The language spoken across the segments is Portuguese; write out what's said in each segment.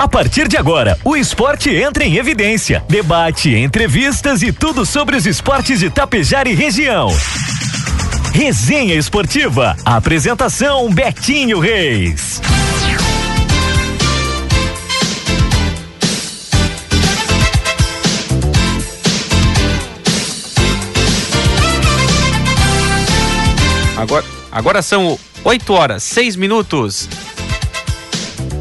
A partir de agora, o esporte entra em evidência. Debate, entrevistas e tudo sobre os esportes de Tapejar e região. Resenha Esportiva. Apresentação Betinho Reis. Agora, agora são 8 horas, 6 minutos.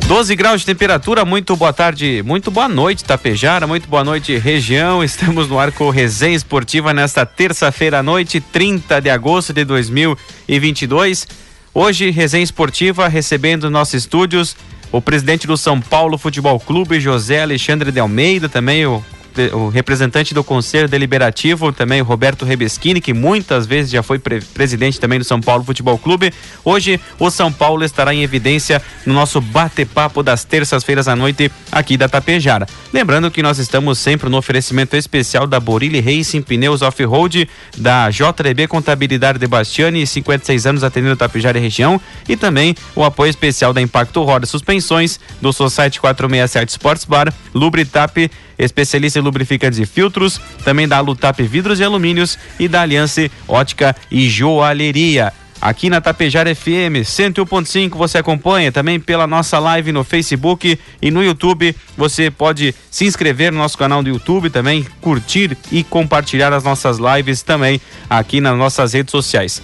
12 graus de temperatura, muito boa tarde, muito boa noite, Tapejara, muito boa noite, região. Estamos no ar com Resenha Esportiva nesta terça-feira à noite, 30 de agosto de 2022. Hoje, Resenha Esportiva recebendo nossos estúdios o presidente do São Paulo Futebol Clube, José Alexandre de Almeida, também o o representante do Conselho Deliberativo, também Roberto Rebeschini, que muitas vezes já foi pre presidente também do São Paulo Futebol Clube. Hoje o São Paulo estará em evidência no nosso bate-papo das terças-feiras à noite aqui da Tapejara. Lembrando que nós estamos sempre no oferecimento especial da Borilli Racing Pneus Off-Road, da JRB Contabilidade de Bastiani, 56 anos atendendo Tapejara e região, e também o apoio especial da Impacto Roda Suspensões, do Society 467 Sports Bar, Lubritap especialista em lubrificantes e filtros, também da Lutap Vidros e Alumínios e da Aliança Ótica e Joalheria. Aqui na Tapejara FM 101.5 você acompanha também pela nossa live no Facebook e no YouTube. Você pode se inscrever no nosso canal do YouTube também, curtir e compartilhar as nossas lives também aqui nas nossas redes sociais.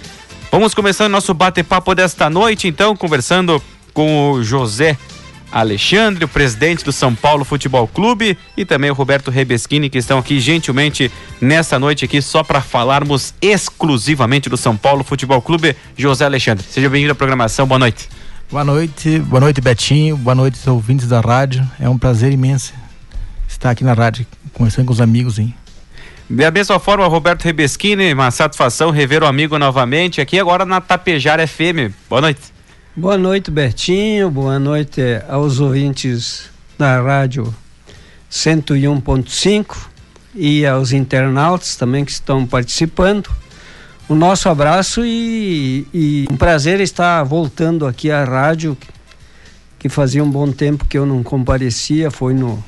Vamos começando nosso bate-papo desta noite, então, conversando com o José Alexandre, o presidente do São Paulo Futebol Clube, e também o Roberto Rebeschini, que estão aqui gentilmente nessa noite aqui só para falarmos exclusivamente do São Paulo Futebol Clube. José Alexandre, seja bem-vindo à programação, boa noite. Boa noite, boa noite Betinho, boa noite ouvintes da rádio. É um prazer imenso estar aqui na rádio, conversando com os amigos, hein? Da mesma forma, Roberto Rebeschini, uma satisfação rever o amigo novamente aqui agora na Tapejara FM. Boa noite. Boa noite, Bertinho. Boa noite aos ouvintes da rádio 101.5 e aos internautas também que estão participando. O nosso abraço e, e, um prazer estar voltando aqui à rádio, que fazia um bom tempo que eu não comparecia, foi no,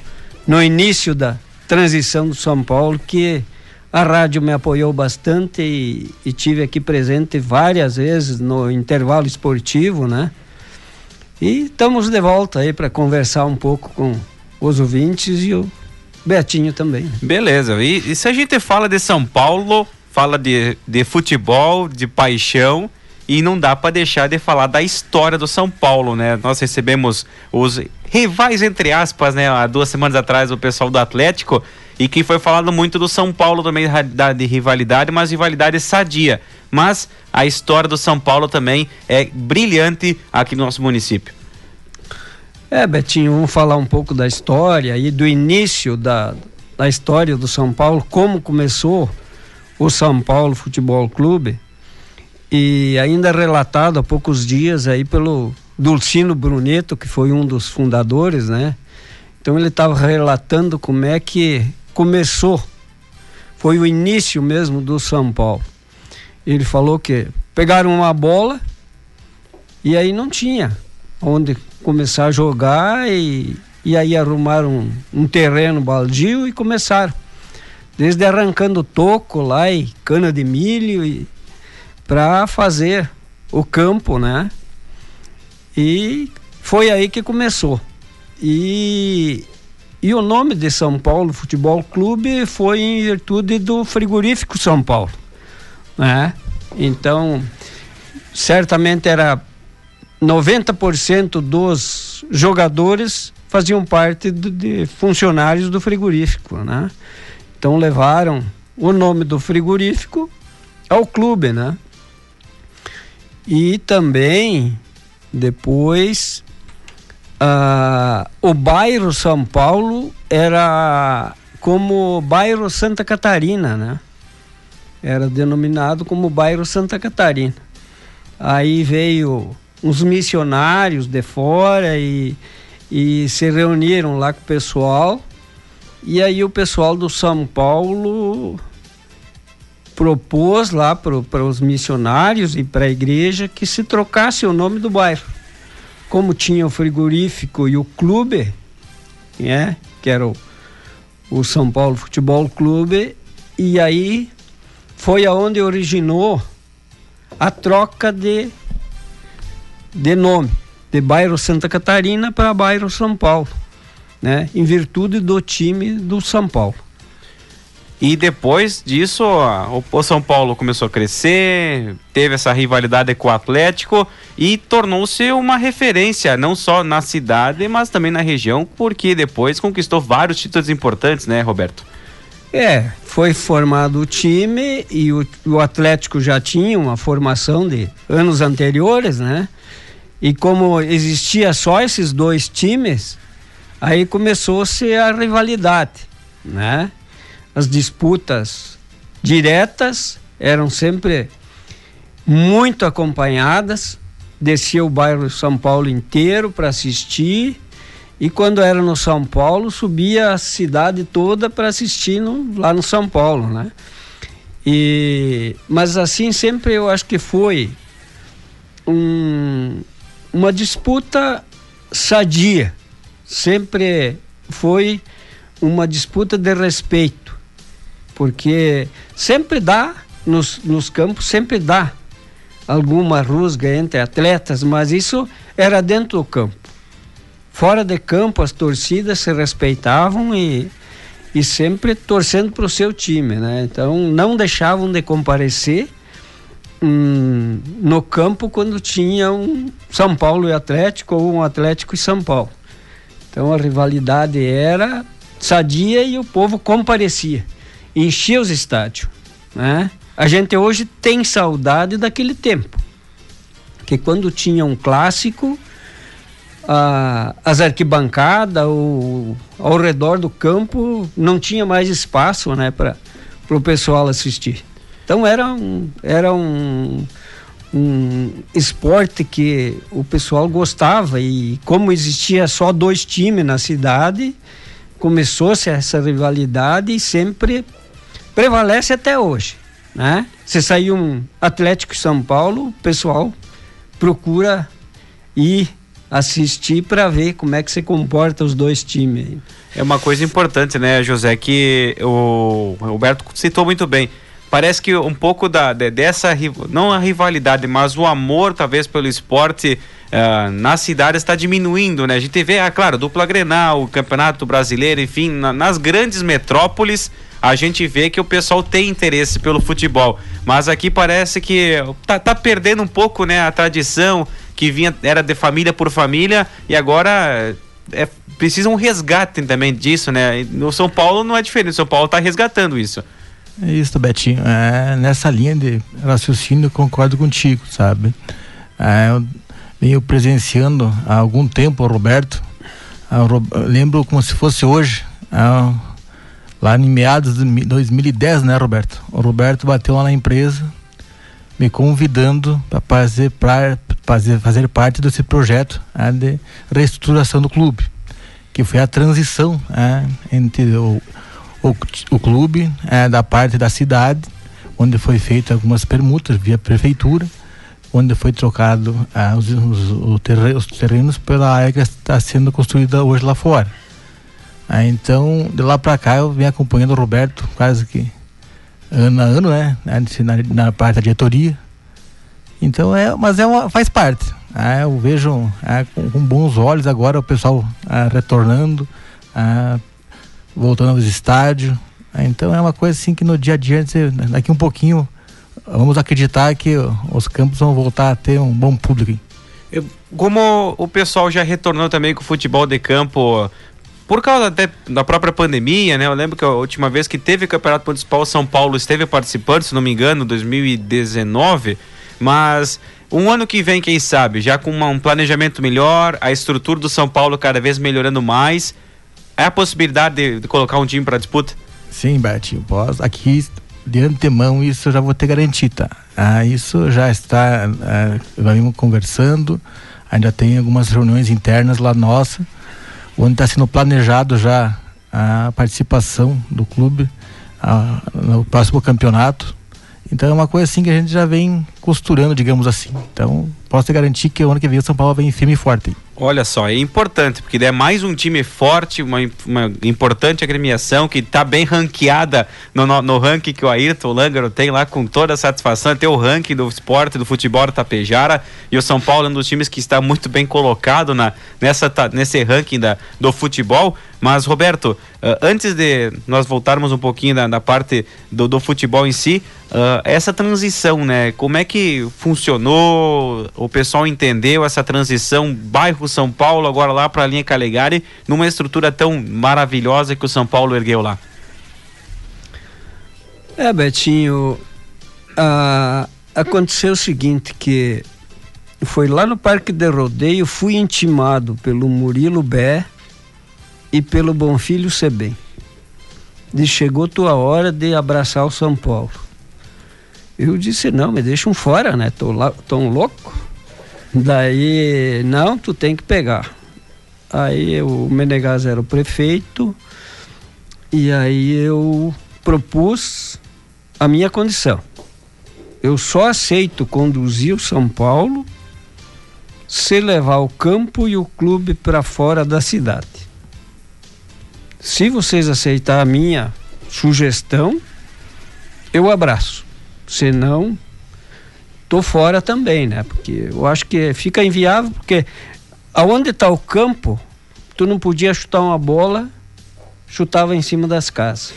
no início da transição do São Paulo que a rádio me apoiou bastante e, e tive aqui presente várias vezes no intervalo esportivo, né? E estamos de volta aí para conversar um pouco com os ouvintes e o Betinho também. Beleza. E, e, se a gente fala de São Paulo, fala de, de futebol, de paixão, e não dá para deixar de falar da história do São Paulo, né? Nós recebemos os rivais, entre aspas, né? Há duas semanas atrás, o pessoal do Atlético e que foi falado muito do São Paulo também da, de rivalidade, mas rivalidade sadia. Mas a história do São Paulo também é brilhante aqui no nosso município. É, Betinho, vamos falar um pouco da história e do início da, da história do São Paulo, como começou o São Paulo Futebol Clube. E ainda relatado há poucos dias aí pelo Dulcino Bruneto, que foi um dos fundadores, né? Então ele estava relatando como é que começou, foi o início mesmo do São Paulo. Ele falou que pegaram uma bola e aí não tinha onde começar a jogar e, e aí arrumaram um, um terreno baldio e começaram. Desde arrancando toco lá e cana de milho e para fazer o campo, né? E foi aí que começou. E e o nome de São Paulo Futebol Clube foi em virtude do frigorífico São Paulo, né? Então, certamente era 90% dos jogadores faziam parte de funcionários do frigorífico, né? Então levaram o nome do frigorífico ao clube, né? E também depois ah, o bairro São Paulo era como bairro Santa Catarina, né? Era denominado como bairro Santa Catarina. Aí veio uns missionários de fora e, e se reuniram lá com o pessoal. E aí o pessoal do São Paulo propôs lá para os missionários e para a igreja que se trocasse o nome do bairro como tinha o frigorífico e o clube, né? Que era o, o São Paulo Futebol Clube. E aí foi aonde originou a troca de, de nome, de bairro Santa Catarina para bairro São Paulo, né? Em virtude do time do São Paulo. E depois disso, o São Paulo começou a crescer, teve essa rivalidade com o Atlético e tornou-se uma referência, não só na cidade, mas também na região, porque depois conquistou vários títulos importantes, né, Roberto? É, foi formado o time e o, o Atlético já tinha uma formação de anos anteriores, né? E como existia só esses dois times, aí começou-se a rivalidade, né? As disputas diretas eram sempre muito acompanhadas, descia o bairro São Paulo inteiro para assistir. E quando era no São Paulo subia a cidade toda para assistir no, lá no São Paulo, né? E, mas assim sempre eu acho que foi um, uma disputa sadia, sempre foi uma disputa de respeito porque sempre dá, nos, nos campos, sempre dá alguma rusga entre atletas, mas isso era dentro do campo. Fora de campo, as torcidas se respeitavam e, e sempre torcendo para o seu time, né? Então, não deixavam de comparecer hum, no campo quando tinha um São Paulo e Atlético ou um Atlético e São Paulo. Então, a rivalidade era sadia e o povo comparecia enchia os estádios. Né? A gente hoje tem saudade daquele tempo. Que quando tinha um clássico, a, as arquibancadas o, ao redor do campo não tinha mais espaço né, para o pessoal assistir. Então era um, era um, um esporte que o pessoal gostava e como existia só dois times na cidade, começou-se essa rivalidade e sempre prevalece até hoje, né? Se sair um Atlético São Paulo, o pessoal procura ir assistir para ver como é que se comporta os dois times. É uma coisa importante, né, José, que o Roberto citou muito bem. Parece que um pouco da, dessa, não a rivalidade, mas o amor, talvez, pelo esporte uh, na cidade está diminuindo, né? A gente vê, ah, claro, dupla Grenal, o Campeonato Brasileiro, enfim, na, nas grandes metrópoles, a gente vê que o pessoal tem interesse pelo futebol. Mas aqui parece que tá, tá perdendo um pouco, né, a tradição que vinha era de família por família e agora é, precisa um resgate também disso, né? No São Paulo não é diferente, o São Paulo está resgatando isso. É isso, Betinho. É, nessa linha de raciocínio, concordo contigo, sabe? É, eu venho presenciando há algum tempo o Roberto. lembro como se fosse hoje. É, lá em meados de 2010, né, Roberto? O Roberto bateu lá na empresa, me convidando para fazer, fazer, fazer parte desse projeto né, de reestruturação do clube, que foi a transição né, entre o, o, o clube é, da parte da cidade, onde foi feita algumas permutas via prefeitura, onde foi trocado é, os, os, os, terrenos pela área que está sendo construída hoje lá fora. Aí, então, de lá para cá eu venho acompanhando o Roberto quase que ano a ano, né? Na, na parte da diretoria. Então é, mas é uma, faz parte. É, eu vejo é, com, com, bons olhos agora o pessoal é, retornando, é, voltando aos estádios. É, então é uma coisa assim que no dia a dia, daqui um pouquinho, vamos acreditar que os campos vão voltar a ter um bom público. Como o pessoal já retornou também com o futebol de campo por causa até da própria pandemia, né? Eu lembro que a última vez que teve campeonato municipal, São Paulo esteve participando, se não me engano, 2019, mas um ano que vem, quem sabe, já com uma, um planejamento melhor, a estrutura do São Paulo cada vez melhorando mais, é a possibilidade de, de colocar um time para disputa? Sim, Betinho, posso. Aqui de antemão isso eu já vou ter garantido, tá? Ah, isso já está, ah, vamos conversando, ainda tem algumas reuniões internas lá nossa onde está sendo planejado já a participação do clube a, no próximo campeonato. Então é uma coisa assim que a gente já vem costurando, digamos assim. Então, posso te garantir que o ano que vem o São Paulo vem firme e forte. Olha só, é importante, porque é mais um time forte, uma, uma importante agremiação que está bem ranqueada no, no, no, ranking que o Ayrton Langaro tem lá com toda a satisfação. Tem o ranking do esporte, do futebol Tapejara e o São Paulo é um dos times que está muito bem colocado na, nessa, nesse ranking da, do futebol. Mas, Roberto, uh, antes de nós voltarmos um pouquinho da parte do, do futebol em si, uh, essa transição, né? Como é que funcionou? O pessoal entendeu essa transição bairro São Paulo, agora lá para a linha Calegari, numa estrutura tão maravilhosa que o São Paulo ergueu lá? É, Betinho, aconteceu o seguinte, que foi lá no Parque de Rodeio, fui intimado pelo Murilo Bé e pelo Bonfilho Sebem. E chegou tua hora de abraçar o São Paulo. Eu disse, não, me deixam fora, né? Tô, lá, tão louco. Daí, não, tu tem que pegar. Aí o Menegaz era o prefeito e aí eu propus a minha condição. Eu só aceito conduzir o São Paulo se levar o campo e o clube para fora da cidade. Se vocês aceitar a minha sugestão, eu abraço. Se não, tô fora também, né? Porque eu acho que fica inviável, porque aonde está o campo, tu não podia chutar uma bola, chutava em cima das casas.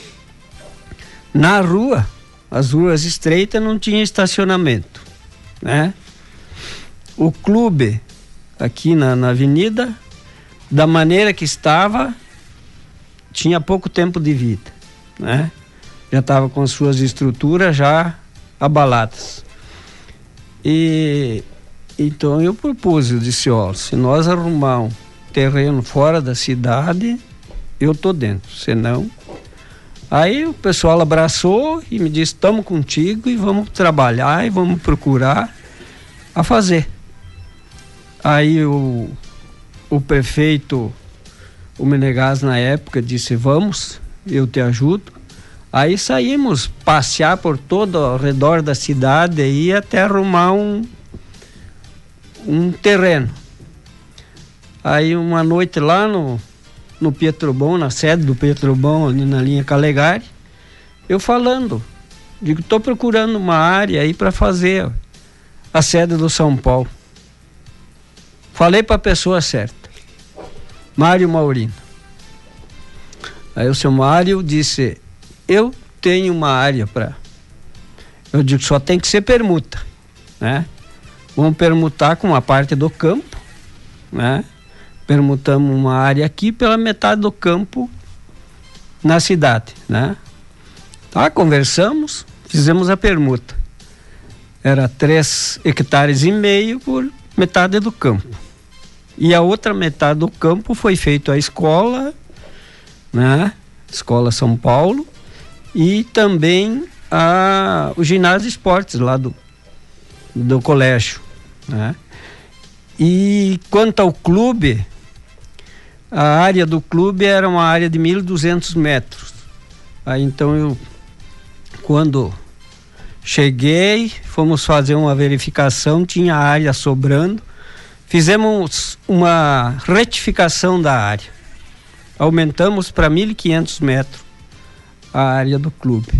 Na rua, as ruas estreitas não tinha estacionamento, né? O clube aqui na, na avenida, da maneira que estava, tinha pouco tempo de vida, né? Já estava com as suas estruturas já abaladas. E então eu propus, eu disse, ó, se nós arrumar um terreno fora da cidade, eu tô dentro, senão Aí o pessoal abraçou e me disse: estamos contigo e vamos trabalhar e vamos procurar a fazer. Aí o, o prefeito, o Menegaz na época, disse: vamos, eu te ajudo. Aí saímos passear por todo ao redor da cidade e até arrumar um, um terreno. Aí uma noite lá no, no Pietrobon, na sede do Pietrobon, ali na linha Calegari, eu falando, digo, estou procurando uma área aí para fazer a sede do São Paulo. Falei para a pessoa certa, Mário Maurino. Aí o seu Mário disse, eu tenho uma área para. Eu digo, só tem que ser permuta, né? Vamos permutar com uma parte do campo, né? Permutamos uma área aqui pela metade do campo na cidade, né? Tá, conversamos, fizemos a permuta. Era três hectares e meio por metade do campo. E a outra metade do campo foi feito a escola, né? Escola São Paulo, e também a, o ginásio esportes lá do, do colégio. Né? E quanto ao clube, a área do clube era uma área de 1.200 metros. Aí então eu, quando cheguei, fomos fazer uma verificação, tinha área sobrando, fizemos uma retificação da área. Aumentamos para 1.500 metros a área do clube.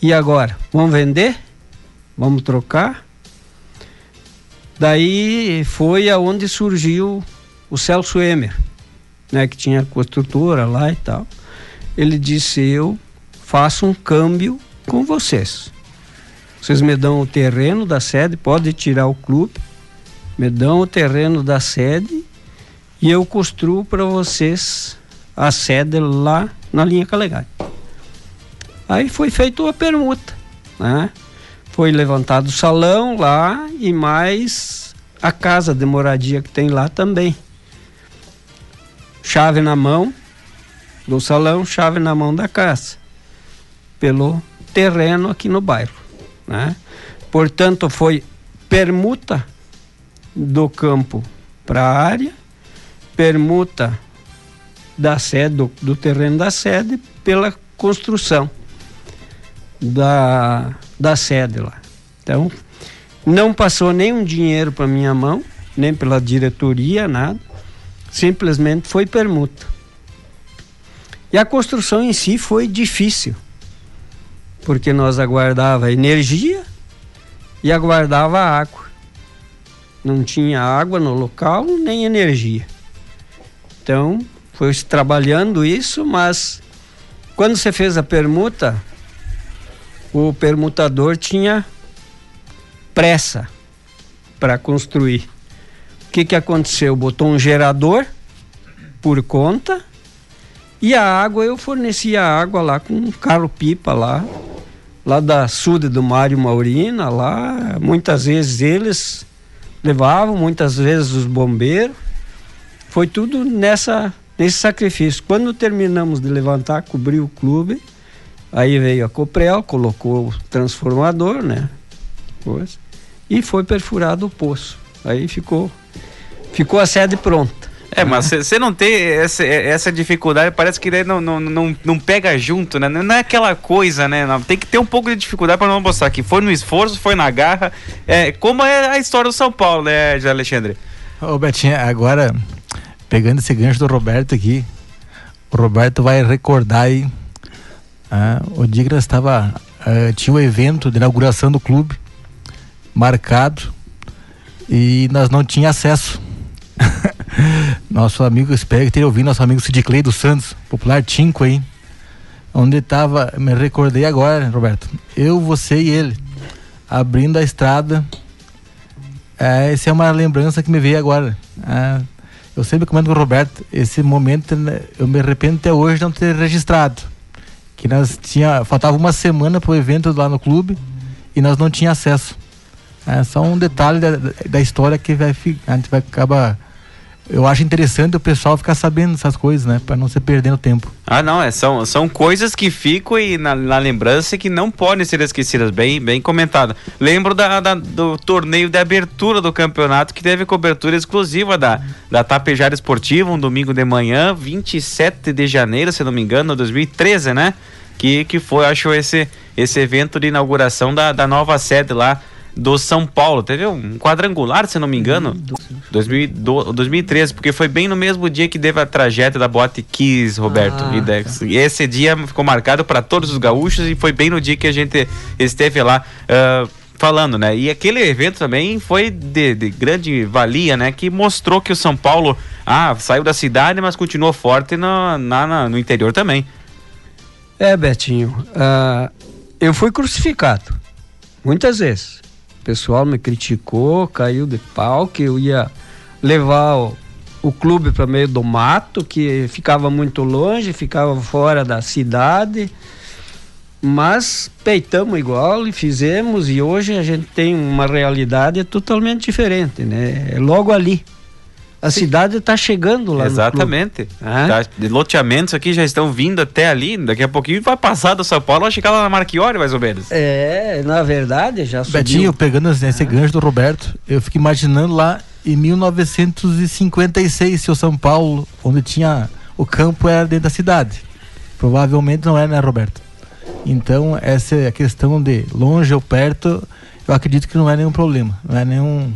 E agora? Vamos vender? Vamos trocar? Daí foi aonde surgiu o Celso Emer, né, que tinha construtora lá e tal. Ele disse: Eu faço um câmbio com vocês. Vocês me dão o terreno da sede, pode tirar o clube, me dão o terreno da sede e eu construo para vocês a sede lá na linha Calegari. Aí foi feita a permuta, né? Foi levantado o salão lá e mais a casa de moradia que tem lá também. Chave na mão do salão, chave na mão da casa, pelo terreno aqui no bairro, né? Portanto, foi permuta do campo para a área, permuta da sede, do, do terreno da sede, pela construção da, da sede lá. Então, não passou nenhum dinheiro para minha mão, nem pela diretoria, nada. Simplesmente foi permuta. E a construção em si foi difícil, porque nós aguardava energia e aguardava água. Não tinha água no local, nem energia. Então, foi trabalhando isso, mas quando você fez a permuta, o permutador tinha pressa para construir. O que, que aconteceu? Botou um gerador por conta e a água, eu fornecia água lá com um carro-pipa lá, lá da Suda do Mário Maurina, lá. Muitas vezes eles levavam, muitas vezes os bombeiros. Foi tudo nessa nesse sacrifício. Quando terminamos de levantar, cobrir o clube, aí veio a Coprel, colocou o transformador, né? Pois, e foi perfurado o poço. Aí ficou, ficou a sede pronta. É, mas você não tem essa, essa dificuldade, parece que não, não, não, não pega junto, né? Não é aquela coisa, né? Não, tem que ter um pouco de dificuldade para não mostrar que foi no esforço, foi na garra. É, como é a história do São Paulo, né, Alexandre? Ô, Betinho, agora pegando esse gancho do Roberto aqui, o Roberto vai recordar aí ah, o nós estava ah, tinha um evento de inauguração do clube marcado e nós não tinha acesso. nosso amigo, espero que tenha ouvido nosso amigo Sid Clay dos Santos, popular Tinco aí, onde estava, me recordei agora, Roberto, eu, você e ele, abrindo a estrada. É, essa é uma lembrança que me veio agora. Eu sempre comento com o Roberto, esse momento né, eu me arrependo até hoje de não ter registrado. Que nós tinha, faltava uma semana para o evento lá no clube e nós não tinha acesso. É só um detalhe da, da história que vai, a gente vai acabar eu acho interessante o pessoal ficar sabendo essas coisas, né? Para não se perdendo tempo. Ah, não, é, são, são coisas que ficam e na, na lembrança que não podem ser esquecidas, bem, bem comentado. Lembro da, da, do torneio de abertura do campeonato que teve cobertura exclusiva da, da Tapejara Esportiva, um domingo de manhã, 27 de janeiro, se não me engano, 2013, né? Que, que foi, acho, esse, esse evento de inauguração da, da nova sede lá do São Paulo. Teve um quadrangular, se não me engano, 2000, 2013, porque foi bem no mesmo dia que teve a tragédia da Boate Kiss, Roberto. Ah, e, e esse dia ficou marcado para todos os gaúchos e foi bem no dia que a gente esteve lá. Uh, falando, né? E aquele evento também foi de, de, grande valia, né? Que mostrou que o São Paulo ah, saiu da cidade, mas continuou forte no, na, na, no interior também. É, Betinho, uh, eu fui crucificado muitas vezes pessoal me criticou, caiu de pau que eu ia levar o, o clube para meio do mato, que ficava muito longe, ficava fora da cidade. Mas peitamos igual e fizemos e hoje a gente tem uma realidade totalmente diferente, né? É logo ali. A cidade está chegando lá Exatamente. Tá, de loteamentos aqui já estão vindo até ali. Daqui a pouquinho vai passar do São Paulo, vai chegar lá na Marquiori, mais ou menos. É, na verdade já subiu. Betinho, pegando esse ah. gancho do Roberto, eu fico imaginando lá em 1956, seu São Paulo, onde tinha o campo era dentro da cidade. Provavelmente não é, né, Roberto? Então, essa é a questão de longe ou perto, eu acredito que não é nenhum problema, não é nenhum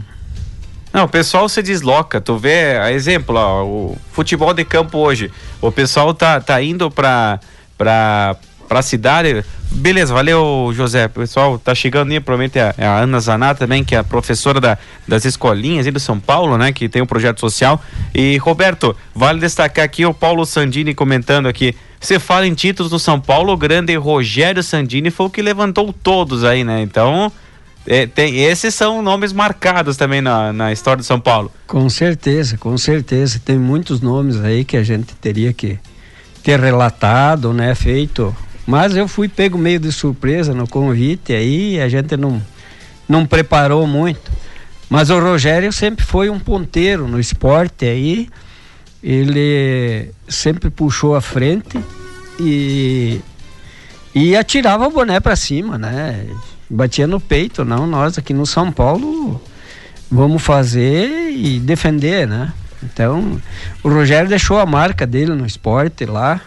não, o pessoal se desloca. Tu vê, exemplo, ó, o futebol de campo hoje. O pessoal tá, tá indo pra, pra, pra cidade. Beleza, valeu, José. O pessoal tá chegando aí, provavelmente a, a Ana Zaná também, que é a professora da, das escolinhas aí do São Paulo, né? Que tem um projeto social. E, Roberto, vale destacar aqui o Paulo Sandini comentando aqui. Você fala em títulos do São Paulo, o grande Rogério Sandini foi o que levantou todos aí, né? Então, é, tem, esses são nomes marcados também na, na história de São Paulo. Com certeza, com certeza. Tem muitos nomes aí que a gente teria que ter relatado, né? Feito. Mas eu fui pego meio de surpresa no convite aí, a gente não, não preparou muito. Mas o Rogério sempre foi um ponteiro no esporte aí. Ele sempre puxou a frente e, e atirava o boné para cima, né? Batia no peito, não, nós aqui no São Paulo vamos fazer e defender, né? Então, o Rogério deixou a marca dele no esporte lá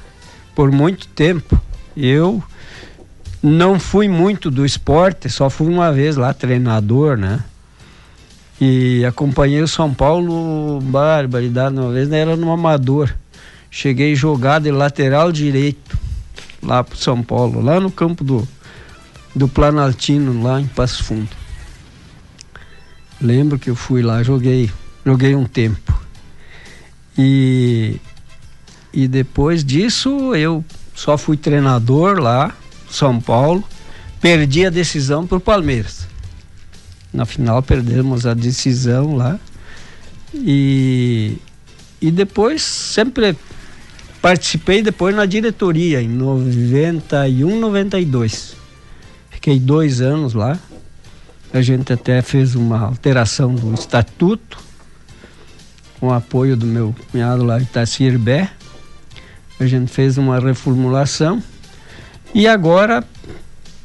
por muito tempo. Eu não fui muito do esporte, só fui uma vez lá treinador, né? E acompanhei o São Paulo, barbaridade, uma vez né, era no amador. Cheguei jogado de lateral direito lá pro São Paulo, lá no campo do, do Planaltino, lá em Passo Fundo. Lembro que eu fui lá, joguei, joguei um tempo. E, e depois disso eu só fui treinador lá, São Paulo, perdi a decisão pro Palmeiras. Na final perdemos a decisão lá. E, e depois sempre participei depois na diretoria em 91, 92. Fiquei dois anos lá. A gente até fez uma alteração do estatuto com o apoio do meu cunhado lá, Itaci Bé. A gente fez uma reformulação e agora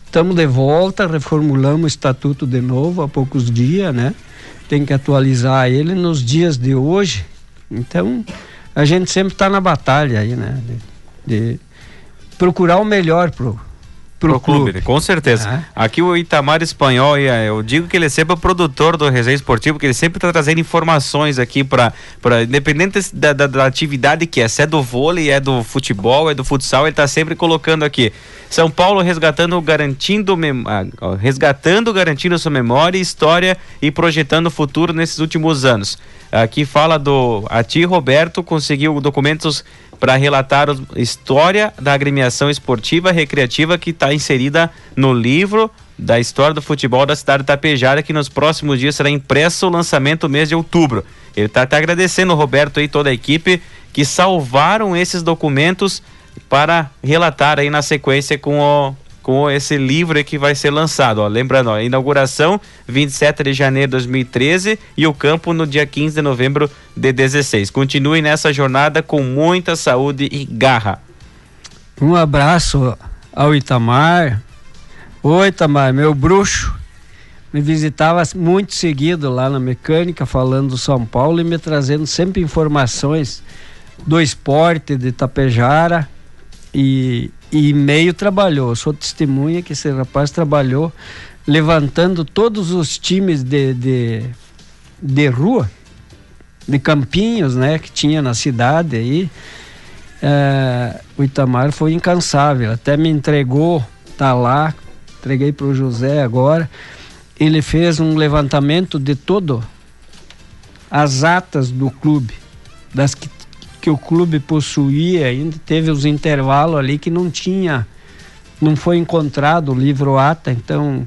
estamos de volta, reformulamos o estatuto de novo há poucos dias, né? Tem que atualizar ele nos dias de hoje. Então, a gente sempre está na batalha aí, né? De, de procurar o melhor pro, pro, pro clube. clube. Com certeza. Aqui o Itamar Espanhol, eh, eu digo que ele é sempre o produtor do Resenha Esportivo, porque ele sempre está trazendo informações aqui para independente da, da, da, atividade que é, se é do vôlei, é do futebol, é do futsal, ele está sempre colocando aqui. São Paulo resgatando, garantindo, ah, resgatando, garantindo sua memória, história e projetando o futuro nesses últimos anos. Aqui fala do Ati Roberto conseguiu documentos para relatar a história da agremiação esportiva recreativa que está inserida no livro da história do futebol da cidade de Tapejara, que nos próximos dias será impresso o lançamento no mês de outubro. Ele está até agradecendo o Roberto e toda a equipe que salvaram esses documentos para relatar aí na sequência com o com esse livro que vai ser lançado. Ó. Lembrando, ó, inauguração 27 de janeiro de 2013 e o campo no dia 15 de novembro de 16. Continue nessa jornada com muita saúde e garra. Um abraço ao Itamar. Oi, Itamar, meu bruxo. Me visitava muito seguido lá na mecânica, falando do São Paulo e me trazendo sempre informações do esporte de Tapejara e, e meio trabalhou. Sou testemunha que esse rapaz trabalhou levantando todos os times de, de, de rua, de campinhos, né, que tinha na cidade aí. É, o Itamar foi incansável, até me entregou, tá lá, entreguei para o José agora. Ele fez um levantamento de todo as atas do clube, das que que o clube possuía, ainda teve os intervalos ali que não tinha, não foi encontrado o livro ata, então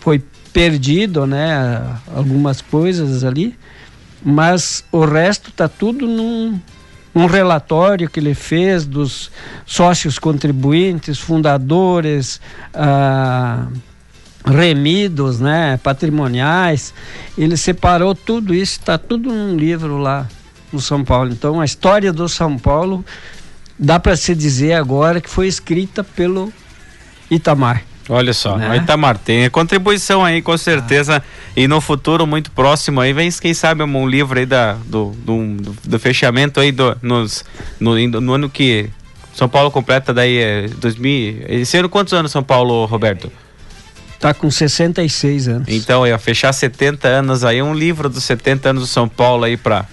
foi perdido, né, algumas coisas ali, mas o resto tá tudo num, um relatório que ele fez dos sócios contribuintes, fundadores, ah, remidos, né, patrimoniais. Ele separou tudo isso, está tudo num livro lá no São Paulo. Então, a história do São Paulo dá para se dizer agora que foi escrita pelo Itamar. Olha só, né? Itamar tem contribuição aí com certeza ah. e no futuro muito próximo aí vem quem sabe um livro aí da, do, do, do fechamento aí do, nos, no, no ano que São Paulo completa daí é, 2000, esse ano quantos anos São Paulo, Roberto? Tá com 66 anos. Então, ia fechar 70 anos aí, um livro dos 70 anos do São Paulo aí para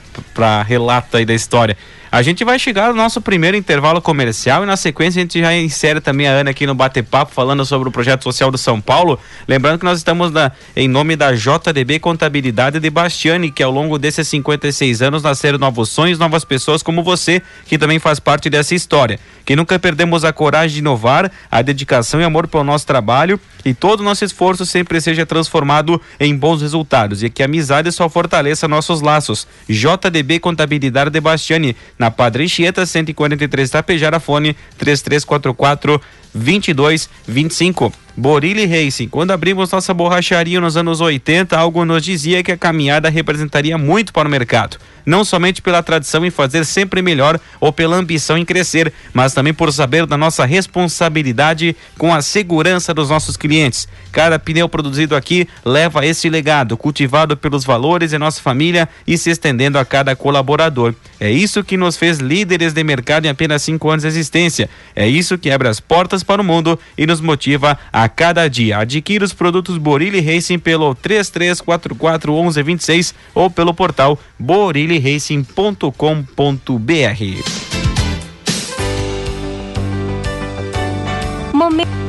relato aí da história. A gente vai chegar no nosso primeiro intervalo comercial e na sequência a gente já insere também a Ana aqui no bate-papo falando sobre o projeto social do São Paulo. Lembrando que nós estamos na, em nome da JDB Contabilidade de Bastiani, que ao longo desses 56 anos nasceram novos sonhos, novas pessoas como você, que também faz parte dessa história. Que nunca perdemos a coragem de inovar, a dedicação e amor pelo nosso trabalho e todo o nosso esforço sempre seja transformado em bons resultados e que a amizade só fortaleça nossos laços. JDB Contabilidade de Bastiani na Padre Chieta 143 Tapejara, fone 3344 2225. Borilli Racing. Quando abrimos nossa borracharia nos anos 80, algo nos dizia que a caminhada representaria muito para o mercado. Não somente pela tradição em fazer sempre melhor ou pela ambição em crescer, mas também por saber da nossa responsabilidade com a segurança dos nossos clientes. Cada pneu produzido aqui leva esse legado, cultivado pelos valores de nossa família e se estendendo a cada colaborador. É isso que nos fez líderes de mercado em apenas cinco anos de existência. É isso que abre as portas para o mundo e nos motiva a cada dia. Adquira os produtos Borilli Racing pelo 3344 1126 ou pelo portal boriliracing.com.br. Momento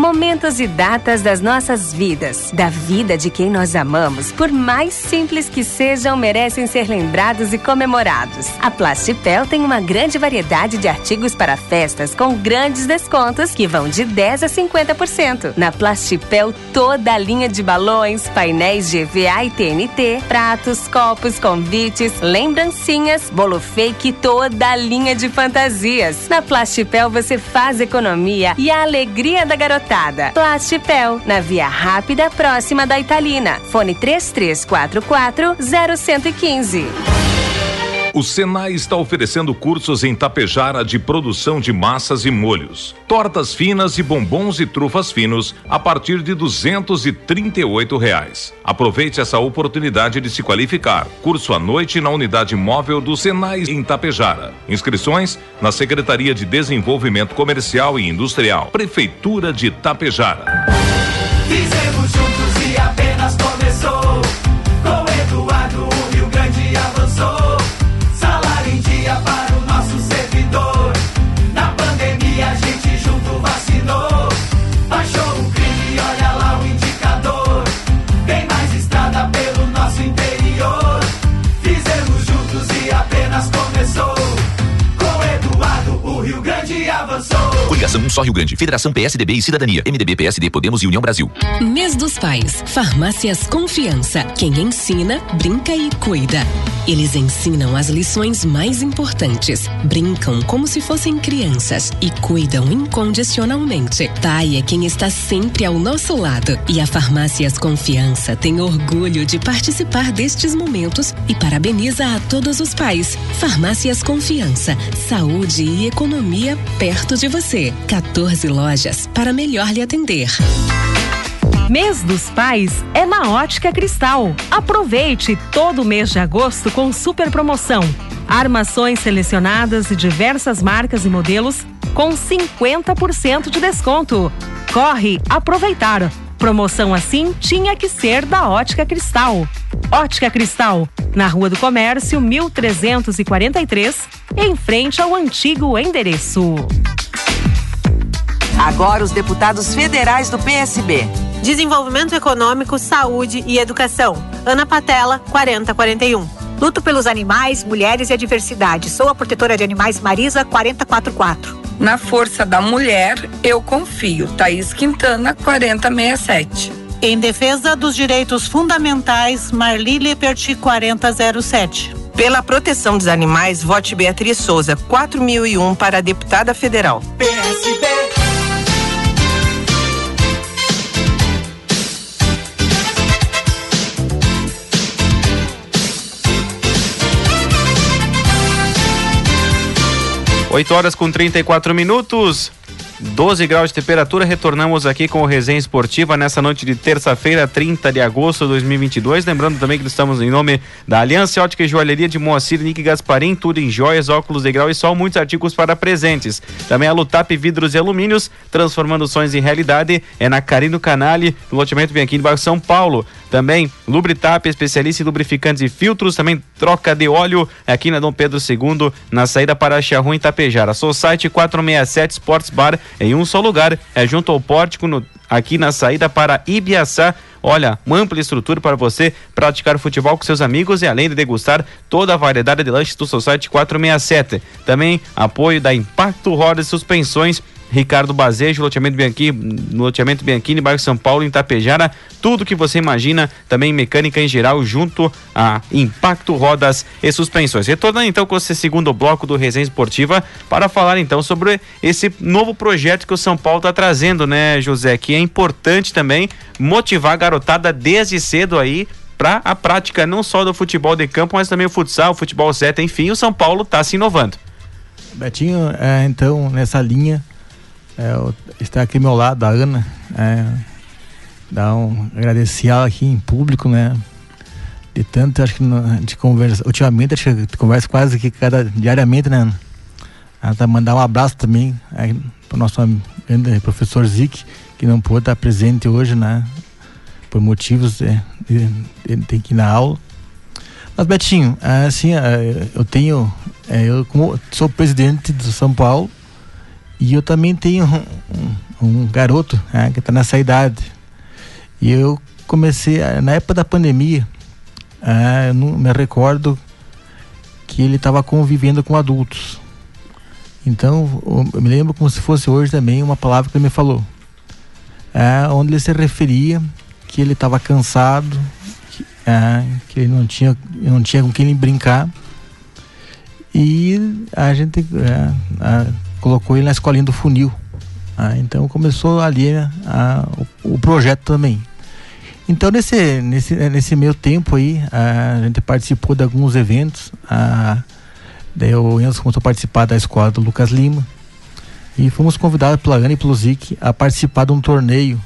Momentos e datas das nossas vidas, da vida de quem nós amamos, por mais simples que sejam, merecem ser lembrados e comemorados. A Plastipel tem uma grande variedade de artigos para festas com grandes descontos que vão de 10 a 50%. Na Plastipel, toda a linha de balões, painéis de EVA e TNT, pratos, copos, convites, lembrancinhas, bolo fake toda a linha de fantasias. Na Plastipel você faz economia e a alegria da garotada lotada. Plastipel, na Via Rápida, próxima da Italina. Fone 3344 0115. O Senai está oferecendo cursos em Tapejara de produção de massas e molhos, tortas finas e bombons e trufas finos a partir de oito reais. Aproveite essa oportunidade de se qualificar. Curso à noite na unidade móvel do Senai em Tapejara. Inscrições na Secretaria de Desenvolvimento Comercial e Industrial, Prefeitura de Tapejara. Fizemos juntos e apenas começou. Coligação Um Só Rio Grande, Federação PSDB e Cidadania, MDB, PSD, Podemos e União Brasil. Mês dos Pais. Farmácias Confiança. Quem ensina, brinca e cuida. Eles ensinam as lições mais importantes, brincam como se fossem crianças e cuidam incondicionalmente. Pai é quem está sempre ao nosso lado. E a Farmácias Confiança tem orgulho de participar destes momentos e parabeniza a todos os pais. Farmácias Confiança. Saúde e economia perto de você. 14 lojas para melhor lhe atender. Mês dos Pais é na Ótica Cristal. Aproveite todo mês de agosto com super promoção. Armações selecionadas e diversas marcas e modelos com 50% de desconto. Corre aproveitar. Promoção assim tinha que ser da Ótica Cristal. Ótica Cristal, na Rua do Comércio, 1343, em frente ao antigo endereço. Agora os deputados federais do PSB. Desenvolvimento Econômico, Saúde e Educação. Ana Patela, 4041. Luto pelos animais, mulheres e a diversidade. Sou a protetora de animais Marisa 444. Na força da mulher, eu confio. Thaís Quintana, 4067. Em defesa dos direitos fundamentais, Marli Leperti 4007. Pela proteção dos animais, vote Beatriz Souza, 4001 para a deputada federal. PSB. Oito horas com 34 minutos. 12 graus de temperatura, retornamos aqui com o Resenha Esportiva nessa noite de terça-feira, 30 de agosto de 2022. Lembrando também que estamos em nome da Aliança Ótica e Joalheria de Moacir, Nick Gasparim, tudo em joias, óculos de grau e sol, muitos artigos para presentes. Também a Lutap Vidros e Alumínios, transformando sonhos em realidade, é na Carino Canale, no loteamento bem aqui no bairro São Paulo. Também Lubritap, especialista em lubrificantes e filtros, também troca de óleo aqui na Dom Pedro II, na saída para Charrua em Tapejara. Sou site 467 Sports Bar em um só lugar, é junto ao pórtico no, aqui na saída para Ibiaçá. Olha, uma ampla estrutura para você praticar futebol com seus amigos e além de degustar toda a variedade de lanches do Society 467. Também apoio da Impacto Rodas Suspensões Ricardo Bazejo, loteamento Bianchini, loteamento Bianchini, bairro São Paulo, em Tapejara, tudo que você imagina, também mecânica em geral, junto a Impacto Rodas e Suspensões. Retornando então com esse segundo bloco do Resenha Esportiva para falar então sobre esse novo projeto que o São Paulo está trazendo, né, José? Que é importante também motivar a garotada desde cedo aí para a prática não só do futebol de campo, mas também o futsal, o futebol seta, enfim, o São Paulo está se inovando. Betinho, é, então, nessa linha, é, está aqui ao meu lado, a Ana, é, dá um, agradecer aqui em público, né? De tanto, acho que gente conversa, ultimamente, acho que conversa quase que cada, diariamente, né, Ana? Ela tá mandar um abraço também é, para o nosso amigo, professor Zic, que não pôde estar presente hoje, né? Por motivos, é, ele tem que ir na aula. Mas, Betinho, é, assim, é, eu tenho, é, eu sou presidente do São Paulo, e eu também tenho um, um, garoto né, que está nessa idade. E eu comecei, na época da pandemia, eu não me recordo que ele estava convivendo com adultos. Então, eu me lembro como se fosse hoje também uma palavra que ele me falou. É, onde ele se referia que ele estava cansado, que, que, ele não tinha, não tinha com quem brincar. E a gente colocou ele na escolinha do funil. Ah, então começou ali né, o, o, projeto também. Então nesse, nesse, nesse meio tempo aí, a gente participou de alguns eventos. Daí o Enzo começou a participar da escola do Lucas Lima. E fomos convidados pela Ana e pelo Zic a participar de um torneio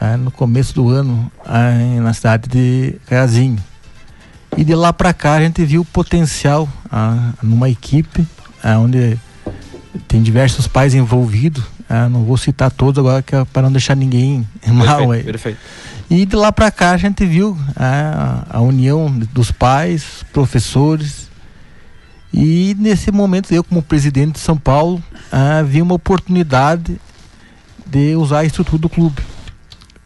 é, no começo do ano é, na cidade de Carazinho. E de lá para cá a gente viu o potencial ah, numa equipe ah, onde tem diversos pais envolvidos. Ah, não vou citar todos agora é para não deixar ninguém mal. Perfeito, aí. perfeito. E de lá para cá a gente viu a, a união dos pais, professores e nesse momento, eu, como presidente de São Paulo, ah, vi uma oportunidade de usar a estrutura do clube.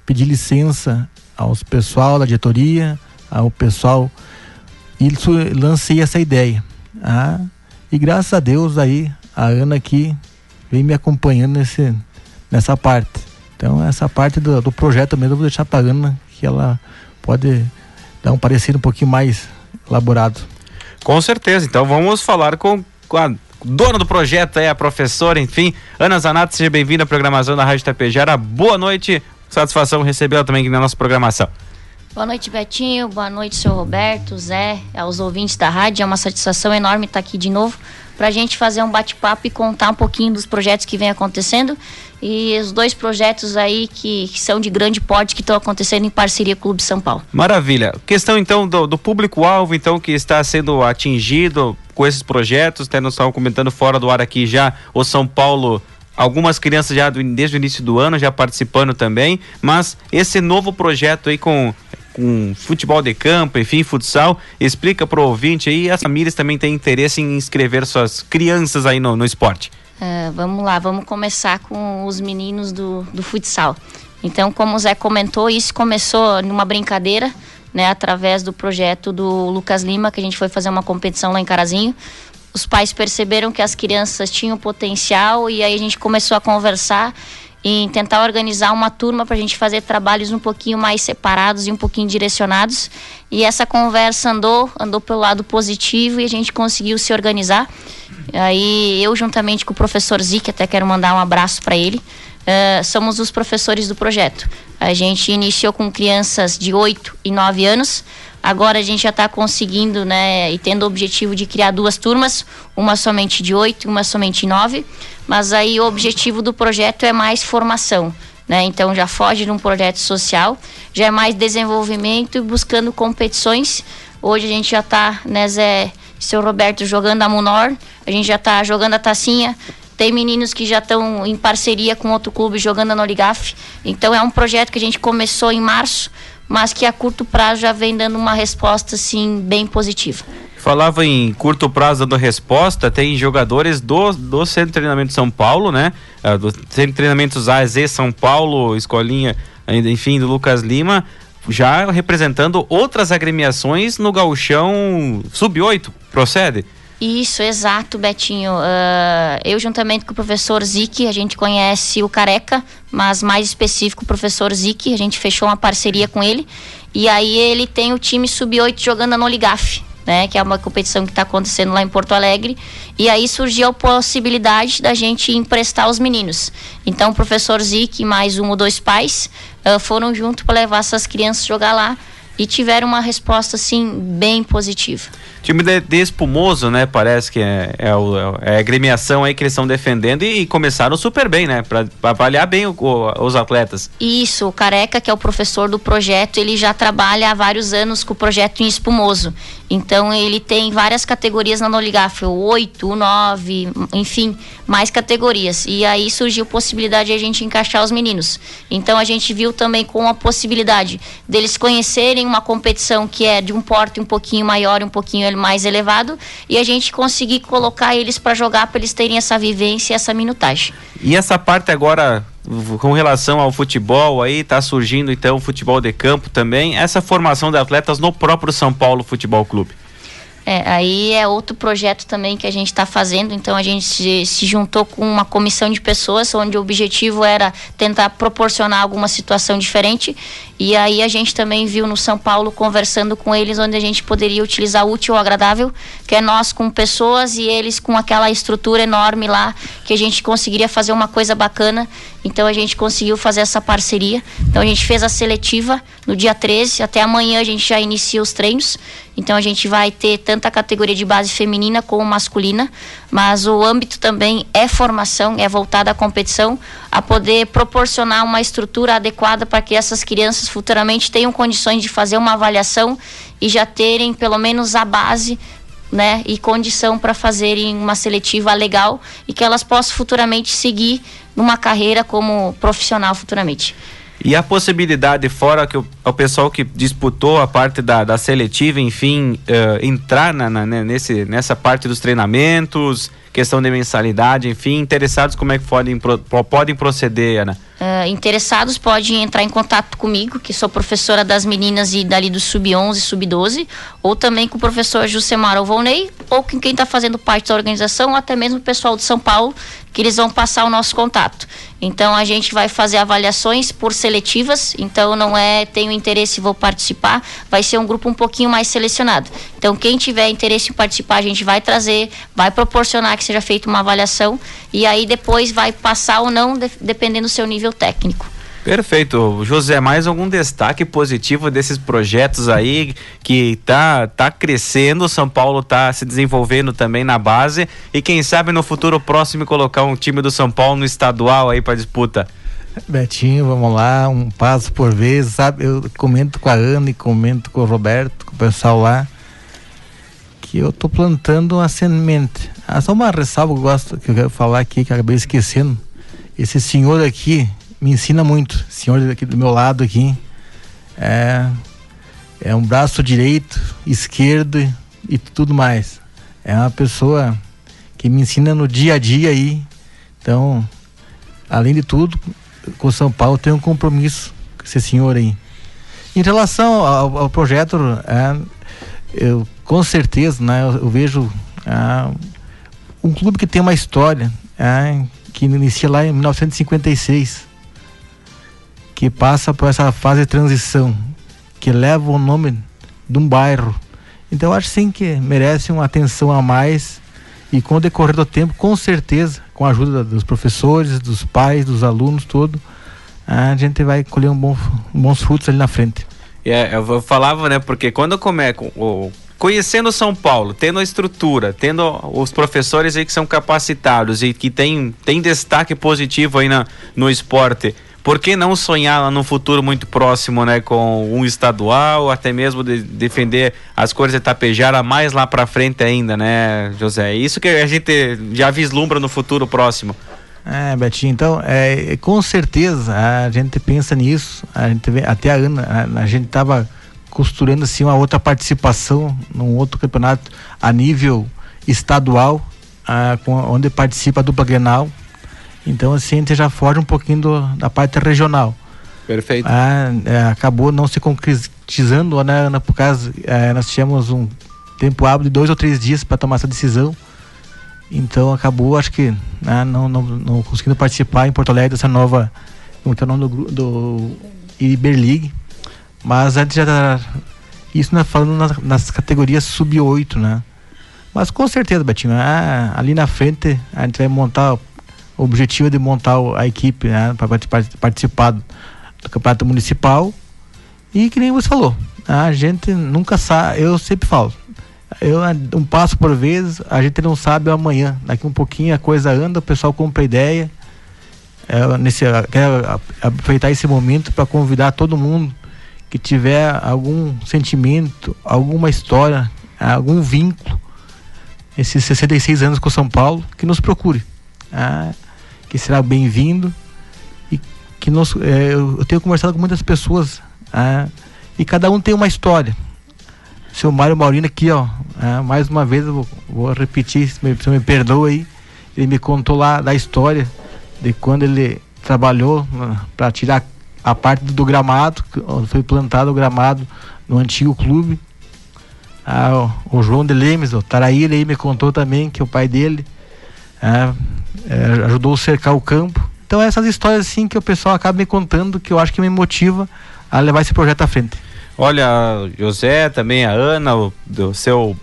Pedir licença aos pessoal da diretoria, ao pessoal, e lancei essa ideia. Ah, e graças a Deus aí, a Ana aqui vem me acompanhando nesse, nessa parte. Então, essa parte do, do projeto mesmo eu vou deixar para a Ana, que ela pode dar um parecer um pouquinho mais elaborado. Com certeza. Então vamos falar com, com a dona do projeto, é a professora, enfim. Ana Zanato, seja bem-vinda à programação da Rádio Tapejara. Boa noite. Satisfação recebê-la também aqui na nossa programação. Boa noite, Betinho. Boa noite, seu Roberto, Zé, aos ouvintes da rádio. É uma satisfação enorme estar aqui de novo para a gente fazer um bate-papo e contar um pouquinho dos projetos que vem acontecendo e os dois projetos aí que, que são de grande porte que estão acontecendo em parceria com o Clube São Paulo. Maravilha. Questão então do, do público-alvo então que está sendo atingido com esses projetos, até nós estávamos comentando fora do ar aqui já o São Paulo algumas crianças já desde o início do ano já participando também, mas esse novo projeto aí com com futebol de campo, enfim, futsal. Explica para o ouvinte aí, as famílias também têm interesse em inscrever suas crianças aí no, no esporte. Uh, vamos lá, vamos começar com os meninos do, do futsal. Então, como o Zé comentou, isso começou numa brincadeira, né, através do projeto do Lucas Lima, que a gente foi fazer uma competição lá em Carazinho. Os pais perceberam que as crianças tinham potencial e aí a gente começou a conversar em tentar organizar uma turma para a gente fazer trabalhos um pouquinho mais separados e um pouquinho direcionados. E essa conversa andou, andou pelo lado positivo e a gente conseguiu se organizar. Aí eu, juntamente com o professor Zic, até quero mandar um abraço para ele, uh, somos os professores do projeto. A gente iniciou com crianças de 8 e 9 anos. Agora a gente já está conseguindo, né, e tendo o objetivo de criar duas turmas, uma somente de 8 e uma somente 9 mas aí o objetivo do projeto é mais formação. Né? Então já foge de um projeto social, já é mais desenvolvimento e buscando competições. Hoje a gente já está, né, Zé, seu Roberto jogando a Munor, a gente já está jogando a Tacinha, tem meninos que já estão em parceria com outro clube jogando a Noligaf. Então é um projeto que a gente começou em março, mas que a curto prazo já vem dando uma resposta assim bem positiva. Falava em curto prazo dando resposta, tem jogadores do, do Centro de Treinamento São Paulo, né? Uh, do Centro de Treinamentos AZ São Paulo, escolinha, enfim, do Lucas Lima, já representando outras agremiações no gauchão sub-8, procede? Isso, exato, Betinho. Uh, eu, juntamente com o professor Zic, a gente conhece o Careca, mas mais específico o professor Zic, a gente fechou uma parceria com ele. E aí ele tem o time sub-8 jogando no Ligaf né? Que é uma competição que está acontecendo lá em Porto Alegre. E aí surgiu a possibilidade da gente emprestar os meninos. Então o professor Zic e mais um ou dois pais uh, foram junto para levar essas crianças jogar lá. e tiveram uma resposta assim bem positiva. Time de, de espumoso, né? Parece que é, é, o, é a agremiação aí que eles estão defendendo e, e, começaram super bem, né? Para avaliar bem o, o, os atletas. Isso, o Careca, que é o professor do projeto, ele já trabalha há vários anos com o projeto em espumoso. Então ele tem várias categorias na Noligaf, oito, nove, enfim, mais categorias. E aí surgiu a possibilidade de a gente encaixar os meninos. Então a gente viu também com a possibilidade deles conhecerem uma competição que é de um porte um pouquinho maior um pouquinho mais elevado e a gente conseguir colocar eles para jogar para eles terem essa vivência e essa minutagem. E essa parte agora com relação ao futebol aí está surgindo então o futebol de campo também. Essa formação de atletas no próprio São Paulo Futebol Clube é, aí é outro projeto também que a gente está fazendo. Então a gente se, se, juntou com uma comissão de pessoas, onde o objetivo era tentar proporcionar alguma situação diferente. E aí a gente também viu no São Paulo conversando com eles, onde a gente poderia utilizar útil ou agradável, que é nós com pessoas e eles com aquela estrutura enorme lá, que a gente conseguiria fazer uma coisa bacana. Então a gente conseguiu fazer essa parceria. Então a gente fez a seletiva no dia 13, até amanhã a gente já inicia os treinos. Então a gente vai ter tanto a categoria de base feminina como masculina, mas o âmbito também é formação, é voltado à competição, a poder proporcionar uma estrutura adequada para que essas crianças futuramente tenham condições de fazer uma avaliação e já terem pelo menos a base né, e condição para fazerem uma seletiva legal e que elas possam futuramente seguir numa carreira como profissional futuramente. E a possibilidade, fora que o, o pessoal que disputou a parte da, da seletiva, enfim, uh, entrar na, na, nesse, nessa parte dos treinamentos, questão de mensalidade, enfim, interessados como é que podem, podem proceder, Ana? Uh, interessados podem entrar em contato comigo, que sou professora das meninas e dali do sub-11 sub-12, ou também com o professor Jusemar Alvonei, ou com quem está fazendo parte da organização, ou até mesmo o pessoal de São Paulo, que eles vão passar o nosso contato. Então a gente vai fazer avaliações por seletivas, então não é tenho interesse vou participar, vai ser um grupo um pouquinho mais selecionado. Então quem tiver interesse em participar, a gente vai trazer, vai proporcionar que seja feita uma avaliação e aí depois vai passar ou não, de, dependendo do seu nível técnico. Perfeito. José, mais algum destaque positivo desses projetos aí que tá, tá crescendo, São Paulo tá se desenvolvendo também na base e quem sabe no futuro próximo colocar um time do São Paulo no estadual aí para disputa. Betinho, vamos lá, um passo por vez, sabe? Eu comento com a Ana e comento com o Roberto, com o pessoal lá, que eu tô plantando uma semente. Ah, só uma ressalva que eu gosto, que eu quero falar aqui, que acabei esquecendo. Esse senhor aqui, me ensina muito. Senhor aqui do meu lado aqui é é um braço direito, esquerdo e tudo mais. É uma pessoa que me ensina no dia a dia aí. Então, além de tudo, com São Paulo tem um compromisso com esse senhor aí. Em relação ao, ao projeto, é, eu com certeza, né, eu, eu vejo é, um clube que tem uma história, é, que inicia lá em 1956 que passa por essa fase de transição, que leva o nome de um bairro. Então acho sim que merece uma atenção a mais e com o decorrer do tempo, com certeza, com a ajuda dos professores, dos pais, dos alunos, tudo, a gente vai colher um bom, bons frutos ali na frente. É, eu falava, né, porque quando começo, conhecendo São Paulo, tendo a estrutura, tendo os professores aí que são capacitados e que tem, tem destaque positivo aí na, no esporte, por que não sonhar no futuro muito próximo, né, com um estadual, até mesmo de, defender as cores de Tapejara mais lá para frente ainda, né, José? Isso que a gente já vislumbra no futuro próximo. É, Betinho, então, é, com certeza a gente pensa nisso, a gente vê, até a Ana, a, a gente tava costurando assim uma outra participação num outro campeonato a nível estadual, a, com, onde participa a dupla Grenal, então, assim, a gente já foge um pouquinho do, da parte regional. Perfeito. Ah, é, acabou não se concretizando, né, Ana, por causa, é, nós tínhamos um tempo hábil de dois ou três dias para tomar essa decisão. Então, acabou, acho que, né, não, não, não conseguindo participar em Porto Alegre dessa nova, como é o nome do, do Iber League. Mas antes já tá, isso né, falando nas, nas categorias sub-8, né? Mas com certeza, Betinho, ah, ali na frente a gente vai montar o objetivo é de montar a equipe né, para participar do campeonato municipal. E que nem você falou, a gente nunca sabe, eu sempre falo, eu um passo por vez, a gente não sabe amanhã. Daqui um pouquinho a coisa anda, o pessoal compra ideia. É, nesse, quero aproveitar esse momento para convidar todo mundo que tiver algum sentimento, alguma história, algum vínculo, esses 66 anos com São Paulo, que nos procure. Ah, que será bem-vindo e que nos, é, eu tenho conversado com muitas pessoas ah, e cada um tem uma história. Seu Mário Maurino aqui, ó, ah, mais uma vez eu vou, vou repetir, se me, se me perdoa aí, ele me contou lá da história de quando ele trabalhou para tirar a parte do gramado, foi plantado o gramado no antigo clube. Ah, o, João de Lemes, o Taraíra aí me contou também que o pai dele ah, é, ajudou a cercar o campo. Então essas histórias assim que o pessoal acaba me contando que eu acho que me motiva a levar esse projeto à frente. Olha, José, também a Ana, o, do seu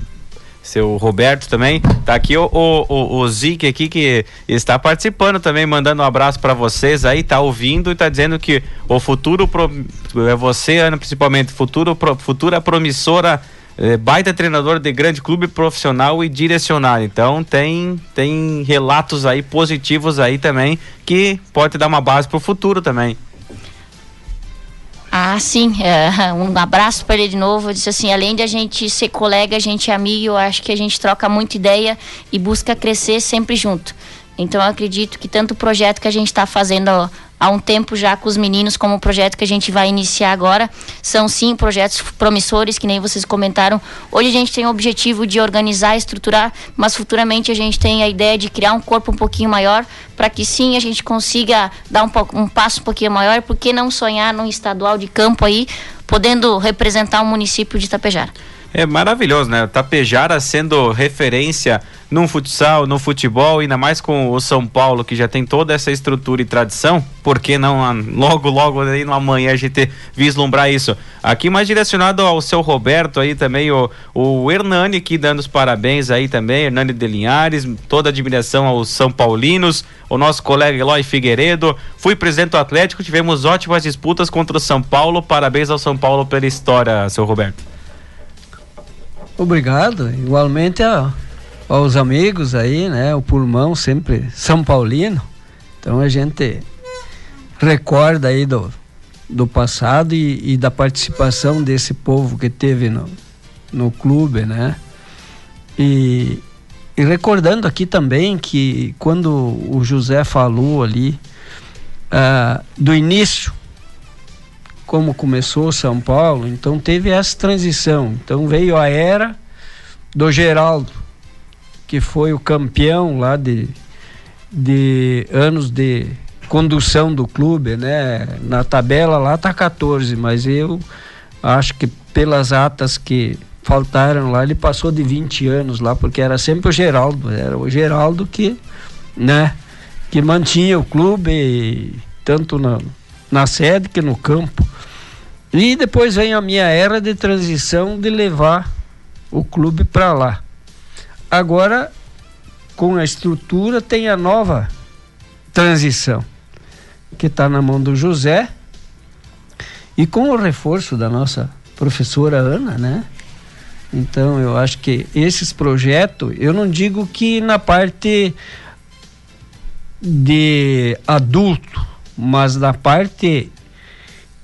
seu Roberto também. Tá aqui o, o, o, Zic aqui que está participando também, mandando um abraço para vocês aí, tá ouvindo e tá dizendo que o futuro pro, é você, Ana, principalmente, futuro pro, futura promissora é, baita treinador de grande clube profissional e direcionado. Então tem tem relatos aí positivos aí também que pode dar uma base para o futuro também. Ah, sim. É, um abraço para ele de novo. Eu disse assim, além de a gente ser colega, a gente é amigo, eu acho que a gente troca muita ideia e busca crescer sempre junto. Então eu acredito que tanto o projeto que a gente está fazendo há um tempo já com os meninos, como o projeto que a gente vai iniciar agora. São sim projetos promissores, que nem vocês comentaram. Hoje a gente tem o objetivo de organizar, estruturar, mas futuramente a gente tem a ideia de criar um corpo um pouquinho maior, para que sim a gente consiga dar um, um passo um pouquinho maior. Por que não sonhar num estadual de campo aí, podendo representar o município de Itapejara? É maravilhoso, né? Tapejara sendo referência num futsal, no futebol, ainda mais com o São Paulo, que já tem toda essa estrutura e tradição, por que não ah, logo, logo aí no amanhã a gente vislumbrar isso? Aqui mais direcionado ao seu Roberto aí também, o, o Hernani aqui dando os parabéns aí também, Hernani de Linhares, toda admiração aos São Paulinos, o nosso colega Eloy Figueiredo, fui presidente do Atlético, tivemos ótimas disputas contra o São Paulo, parabéns ao São Paulo pela história, seu Roberto. Obrigado. Igualmente a, aos amigos aí, né? O pulmão sempre São Paulino. Então a gente recorda aí do, do passado e, e da participação desse povo que teve no, no clube, né? E, e recordando aqui também que quando o José falou ali uh, do início como começou São Paulo, então teve essa transição. Então veio a era do Geraldo, que foi o campeão lá de, de anos de condução do clube, né? Na tabela lá tá 14, mas eu acho que pelas atas que faltaram lá, ele passou de 20 anos lá, porque era sempre o Geraldo, era o Geraldo que, né, que mantinha o clube tanto na, na sede que no campo. E depois vem a minha era de transição de levar o clube para lá. Agora, com a estrutura, tem a nova transição, que está na mão do José, e com o reforço da nossa professora Ana, né? Então, eu acho que esses projetos, eu não digo que na parte de adulto, mas na parte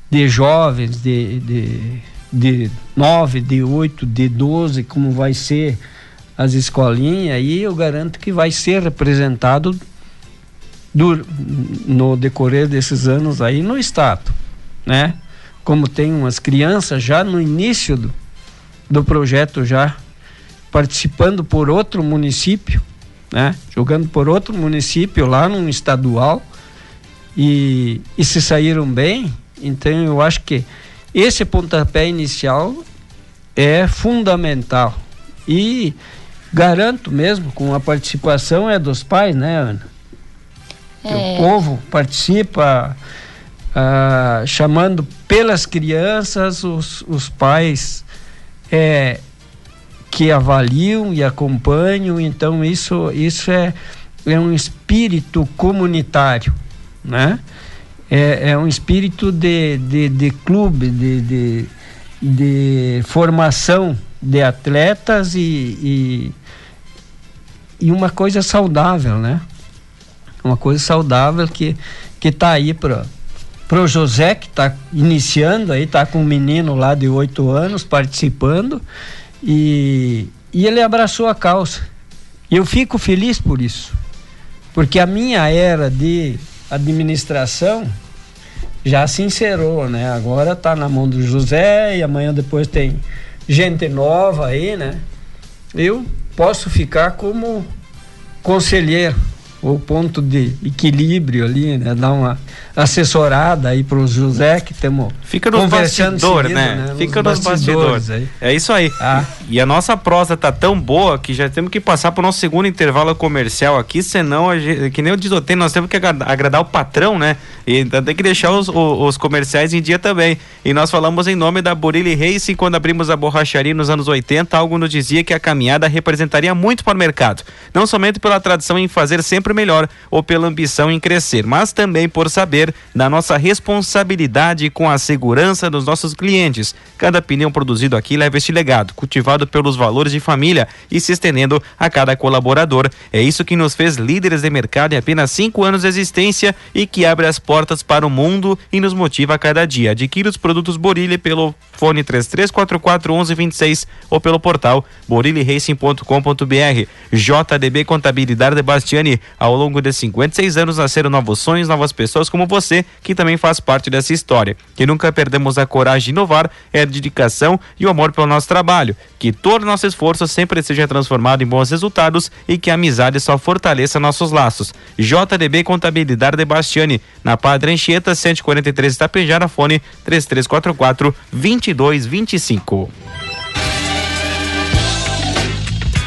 de jovens, de, de, de 9, de 8, de 12, como vai ser as escolinhas, aí eu garanto que vai ser representado do, no decorrer desses anos aí no estado, né? Como tem umas crianças já no início do, do projeto já participando por outro município, né? Jogando por outro município lá num estadual e, e se saíram bem, então eu acho que esse pontapé inicial é fundamental. E garanto mesmo, com a participação é dos pais, né, Ana? É. O povo participa ah, chamando pelas crianças, os, os pais é, que avaliam e acompanham, então isso, isso é, é um espírito comunitário, né? é, é um espírito de, de, de clube, de, de, de formação de atletas e, e, e uma coisa saudável, né? Uma coisa saudável que que está aí para para o José que está iniciando aí, está com um menino lá de oito anos participando e, e ele abraçou a causa. Eu fico feliz por isso, porque a minha era de administração já se encerrou, né? Agora está na mão do José e amanhã depois tem gente nova aí, né? Eu posso ficar como conselheiro o ponto de equilíbrio ali, né? Dar uma assessorada aí para o José que temos Fica nos bastidores, né? né? Fica nos bastidores. Aí. É isso aí. Ah. E a nossa prosa tá tão boa que já temos que passar para o nosso segundo intervalo comercial aqui, senão, gente, que nem eu desotei, nós temos que agradar o patrão, né? E então tem que deixar os, os, os, comerciais em dia também. E nós falamos em nome da Burilli Racing quando abrimos a borracharia nos anos 80, algo nos dizia que a caminhada representaria muito para o mercado. Não somente pela tradição em fazer sempre melhor ou pela ambição em crescer, mas também por saber da nossa responsabilidade com a segurança dos nossos clientes. Cada pneu produzido aqui leva este legado, cultivado pelos valores de família e se estendendo a cada colaborador. É isso que nos fez líderes de mercado em apenas cinco anos de existência e que abre as portas para o mundo e nos motiva a cada dia. Adquira os produtos Borilli pelo fone 3344 1126 ou pelo portal boriliracing.com.br. JDB Contabilidade de Bastiani, ao longo de 56 anos nasceram novos sonhos, novas pessoas como você, que também faz parte dessa história. Que nunca perdemos a coragem de inovar, é a dedicação e o amor pelo nosso trabalho. Que todo nosso esforço sempre seja transformado em bons resultados e que a amizade só fortaleça nossos laços. JDB Contabilidade de Bastiani, na Padre Anchieta, 143 Itapejara, fone 3344 2225.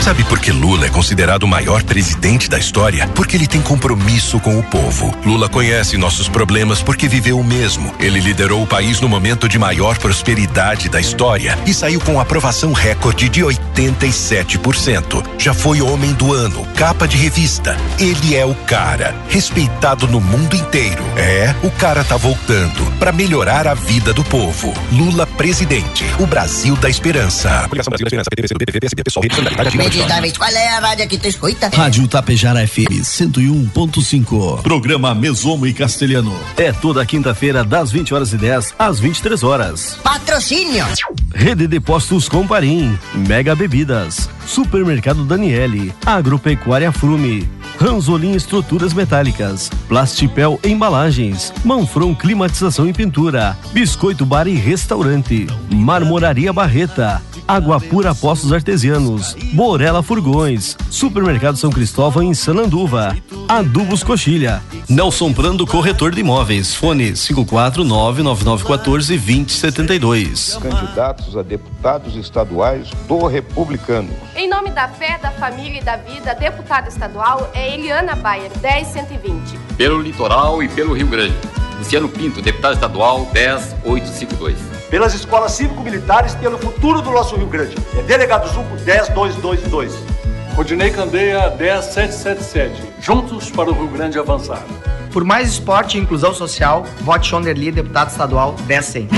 Sabe por que Lula é considerado o maior presidente da história? Porque ele tem compromisso com o povo. Lula conhece nossos problemas porque viveu o mesmo. Ele liderou o país no momento de maior prosperidade da história e saiu com aprovação recorde de 87%. Já foi homem do ano, capa de revista. Ele é o cara, respeitado no mundo inteiro. É, o cara tá voltando para melhorar a vida do povo. Lula presidente, o Brasil da esperança. Brasil da Esperança, PTVC, PTV, PSB, PSOL, qual é a rádio que tu escuta? Rádio Tapejara FM 101.5. Programa Mesomo e Castelhano. É toda quinta-feira, das 20 horas e 10 às 23 horas. Patrocínio. Rede de Postos Comparim. Mega Bebidas. Supermercado Daniele. Agropecuária Frume. Ranzolim Estruturas Metálicas, Plastipel Embalagens, Manfron Climatização e Pintura, Biscoito Bar e Restaurante, Marmoraria Barreta, Água Pura Postos Artesianos, Borela Furgões, Supermercado São Cristóvão em Sananduva, Adubos Coxilha, Nelson Prando Corretor de Imóveis, fone 54999142072. Candidatos a deputados estaduais do Republicano. Em nome da fé, da família e da vida, deputada estadual é Eliana Bayer, 10120. Pelo litoral e pelo Rio Grande. Luciano Pinto, deputado estadual 10852. Pelas escolas cívico-militares, pelo futuro do nosso Rio Grande. É delegado Zuco 10222. Rodinei Candeia 10777. Juntos para o Rio Grande avançar. Por mais esporte e inclusão social, vote Chonderli, deputado estadual 10100.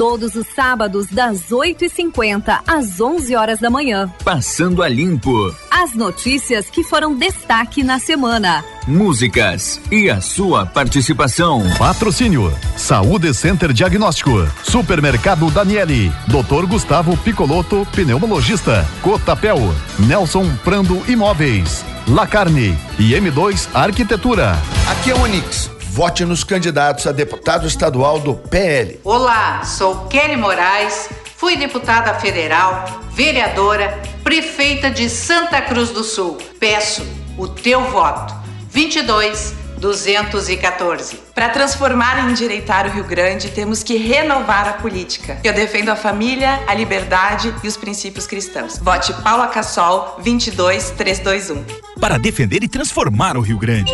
Todos os sábados, das 8h50 às 11 horas da manhã. Passando a limpo. As notícias que foram destaque na semana. Músicas e a sua participação. Patrocínio: Saúde Center Diagnóstico, Supermercado Daniele, Dr. Gustavo Picoloto, pneumologista, Cotapel, Nelson Prando Imóveis, La Carne e M2 Arquitetura. Aqui é o Onix. Vote nos candidatos a deputado estadual do PL. Olá, sou Kelly Moraes, fui deputada federal, vereadora, prefeita de Santa Cruz do Sul. Peço o teu voto. 22 214. Para transformar e endireitar o Rio Grande, temos que renovar a política. Eu defendo a família, a liberdade e os princípios cristãos. Vote Paula Cassol 22321. Para defender e transformar o Rio Grande.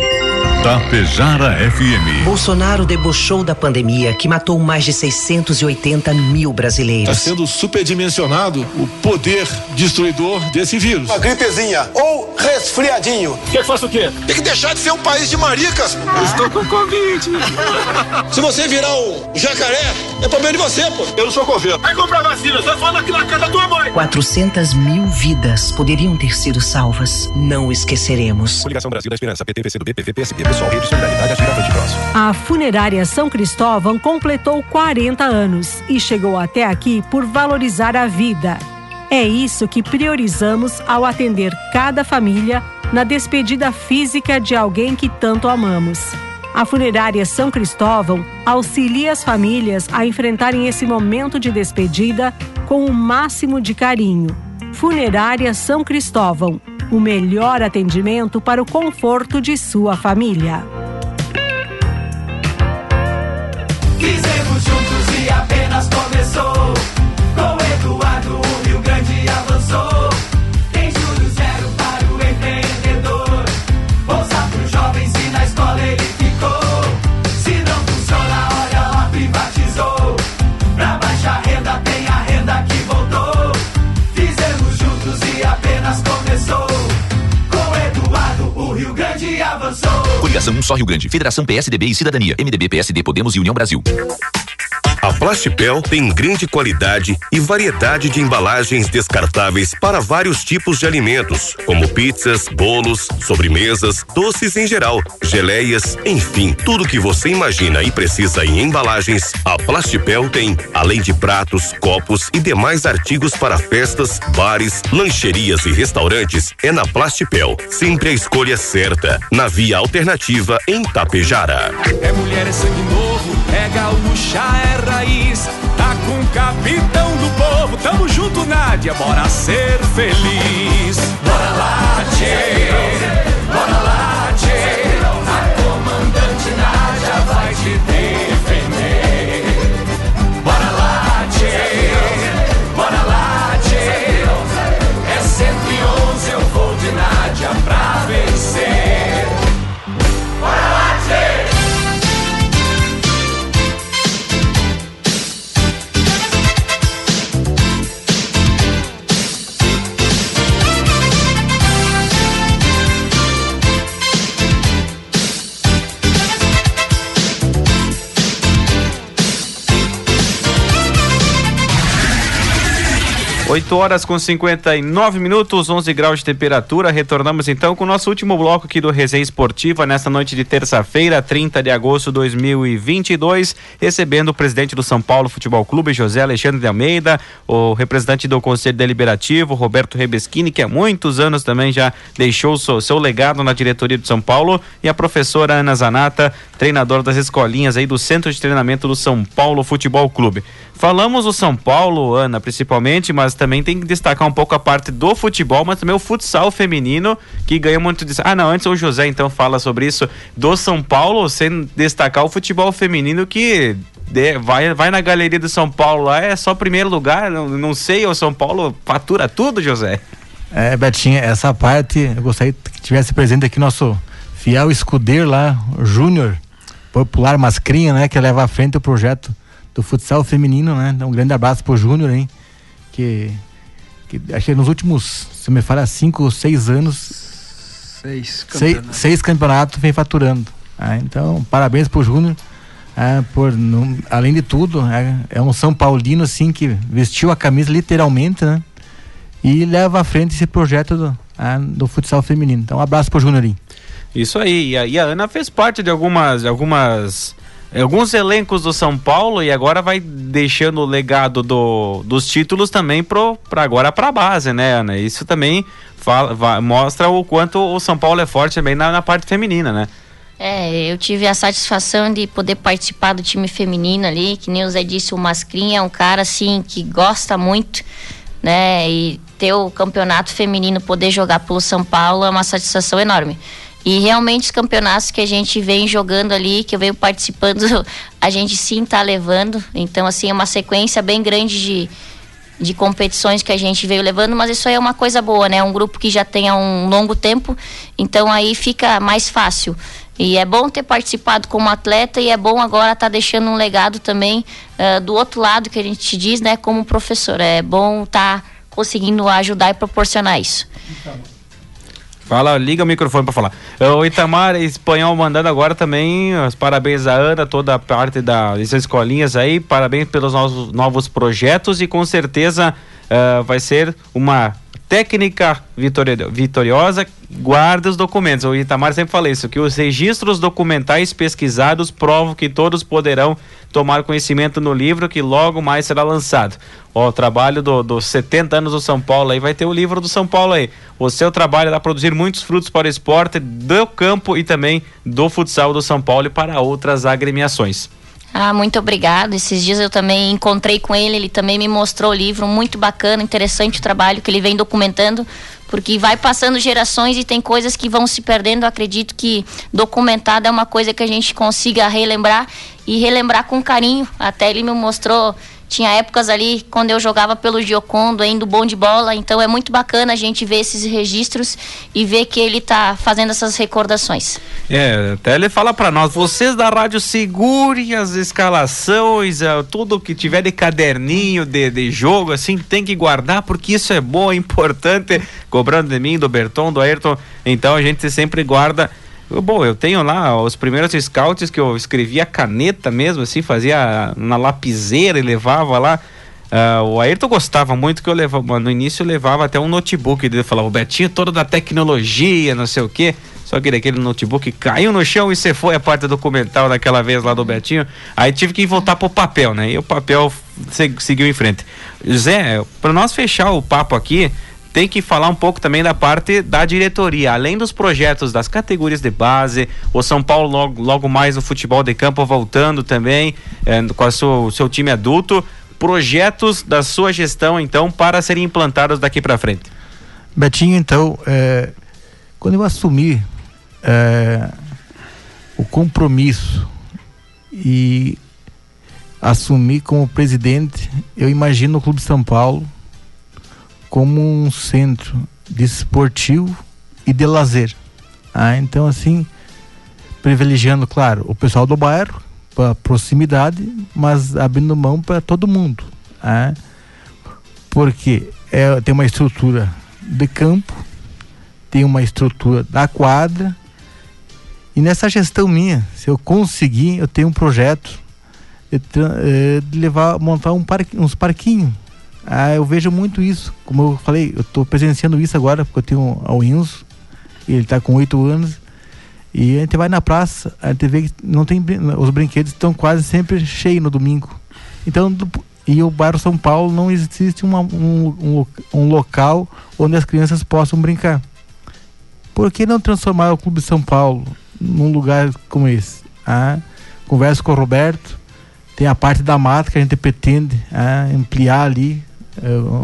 Tapejara FM. Bolsonaro debochou da pandemia que matou mais de 680 mil brasileiros. Está sendo superdimensionado o poder destruidor desse vírus. Uma gripezinha ou resfriadinho. Quer que faça o quê? Tem que deixar de ser um país de maricas. Eu estou com Covid. Se você virar um jacaré, é problema de você, pô. Eu não sou coveiro. Vai comprar vacina, você fala aqui na casa da tua mãe. 400 mil vidas poderiam ter sido salvas. Não esqueceremos. Coligação Brasil da Esperança, PT, PCdoB, PV, PSB, Pessoal, Rede Solidariedade, Agir Avante Próximo. A funerária São Cristóvão completou 40 anos e chegou até aqui por valorizar a vida. É isso que priorizamos ao atender cada família na despedida física de alguém que tanto amamos. A funerária São Cristóvão auxilia as famílias a enfrentarem esse momento de despedida com o máximo de carinho. Funerária São Cristóvão o melhor atendimento para o conforto de sua família. Juntos Coligação Um Só Rio Grande, Federação PSDB e Cidadania, MDB, PSD, Podemos e União Brasil. Plastipel tem grande qualidade e variedade de embalagens descartáveis para vários tipos de alimentos, como pizzas, bolos, sobremesas, doces em geral, geleias, enfim, tudo que você imagina e precisa em embalagens, a Plastipel tem, além de pratos, copos e demais artigos para festas, bares, lancherias e restaurantes, é na Plastipel. Sempre a escolha certa, na via alternativa em Tapejara. É mulher, é sangue novo, é gaúcha, é raiz. Tá com o capitão do povo, tamo junto, Nádia, bora ser feliz. Bora lá, tchê, horas com 59 minutos, 11 graus de temperatura. Retornamos então com o nosso último bloco aqui do Resenha Esportiva nesta noite de terça-feira, 30 de agosto de 2022, recebendo o presidente do São Paulo Futebol Clube, José Alexandre de Almeida, o representante do Conselho Deliberativo, Roberto Rebeschini, que há muitos anos também já deixou seu, seu legado na diretoria do São Paulo, e a professora Ana Zanata, treinadora das escolinhas aí do Centro de Treinamento do São Paulo Futebol Clube. Falamos do São Paulo, Ana, principalmente, mas também tem que destacar um pouco a parte do futebol, mas também o futsal feminino, que ganha muito de. Ah, não, antes o José então fala sobre isso do São Paulo, sem destacar o futebol feminino que de- vai, vai na galeria do São Paulo lá, é só primeiro lugar, não, não sei, o São Paulo fatura tudo, José. É, Betinha, essa parte eu gostaria que tivesse presente aqui nosso fiel escudeiro lá, o Júnior, popular Mascrinha, né, que leva à frente o projeto do futsal feminino, né? Então, um grande abraço pro Júnior, hein? Que, que acho que nos últimos, se me fala, cinco, seis anos, Seis seis, campeonatos. seis campeonatos vem faturando. Ah, então, parabéns pro Júnior. ah, por, não- além de tudo, é, é um São Paulino assim que vestiu a camisa literalmente, né? E leva à frente esse projeto do, ah, do futsal feminino. Então, um abraço pro Júnior. aí. Isso aí, e a, e a Ana fez parte de algumas, algumas, alguns elencos do São Paulo e agora vai deixando o legado do, dos títulos também pro, pra agora pra base, né, Ana? Isso também fala, va- mostra o quanto o São Paulo é forte também na, na parte feminina, né? É, eu tive a satisfação de poder participar do time feminino ali, que nem o Zé disse, o Mascrinha é um cara assim que gosta muito, né? E ter o campeonato feminino, poder jogar pelo São Paulo é uma satisfação enorme. E realmente os campeonatos que a gente vem jogando ali, que eu venho participando, a gente sim está levando. Então, assim, é uma sequência bem grande de, de competições que a gente veio levando, mas isso aí é uma coisa boa, né? Um grupo que já tem há um longo tempo, então aí fica mais fácil. E é bom ter participado como atleta e é bom agora estar tá deixando um legado também uh, do outro lado que a gente diz, né, como professor. É bom estar tá conseguindo ajudar e proporcionar isso. Fala, liga o microfone para falar. O Itamar Espanhol mandando agora também os parabéns à Ana, toda a parte das escolinhas aí, parabéns pelos novos, novos projetos e com certeza uh, vai ser uma técnica vitoriosa, guarda os documentos. O Itamar sempre fala isso, que os registros documentais pesquisados provam que todos poderão tomar conhecimento no livro que logo mais será lançado. O trabalho dos do 70 anos do São Paulo aí vai ter o livro do São Paulo aí. O seu trabalho é produzir muitos frutos para o esporte do campo e também do futsal do São Paulo e para outras agremiações. Ah, muito obrigado. Esses dias eu também encontrei com ele, ele também me mostrou o livro, muito bacana, interessante o trabalho que ele vem documentando, porque vai passando gerações e tem coisas que vão se perdendo. Eu acredito que documentado é uma coisa que a gente consiga relembrar e relembrar com carinho. Até ele me mostrou tinha épocas ali quando eu jogava pelo Giocondo, ainda bom de bola, então é muito bacana a gente ver esses registros e ver que ele está fazendo essas recordações. É, até ele fala para nós, vocês da rádio segurem as escalações, é, tudo que tiver de caderninho de, de jogo, assim, tem que guardar, porque isso é bom, é importante, cobrando de mim, do Berton, do Ayrton, então a gente sempre guarda Bom, eu tenho lá os primeiros scouts que eu escrevia caneta mesmo, assim, fazia na lapiseira e levava lá. Uh, o Ayrton gostava muito que eu levava, no início eu levava até um notebook, ele falava, o Betinho todo da tecnologia, não sei o quê. Só que aquele notebook caiu no chão e você foi a parte documental daquela vez lá do Betinho. Aí tive que voltar pro papel, né? E o papel seguiu em frente. Zé, para nós fechar o papo aqui, tem que falar um pouco também da parte da diretoria, além dos projetos das categorias de base, o São Paulo logo, logo mais no futebol de campo voltando também é, com o seu, time adulto, projetos da sua gestão então para serem implantados daqui para frente. Betinho, então, é, quando eu assumi é, o compromisso e assumi como presidente, eu imagino o Clube São Paulo como um centro desportivo e de lazer. Ah, então, assim, privilegiando, claro, o pessoal do bairro, para proximidade, mas abrindo mão para todo mundo. Ah, porque é, tem uma estrutura de campo, tem uma estrutura da quadra, e nessa gestão minha, se eu conseguir, eu tenho um projeto de, eh, de levar, montar um parque, uns parquinhos ah, eu vejo muito isso. Como eu falei, eu estou presenciando isso agora, porque eu tenho o Enzo, ele está com oito anos. E a gente vai na praça, a gente vê que não tem, os brinquedos estão quase sempre cheios no domingo. Então, e o bairro São Paulo não existe uma, um, um, um, local onde as crianças possam brincar. Por que não transformar o Clube São Paulo num lugar como esse? Ah, converso com o Roberto, tem a parte da mata que a gente pretende ah, ampliar ali,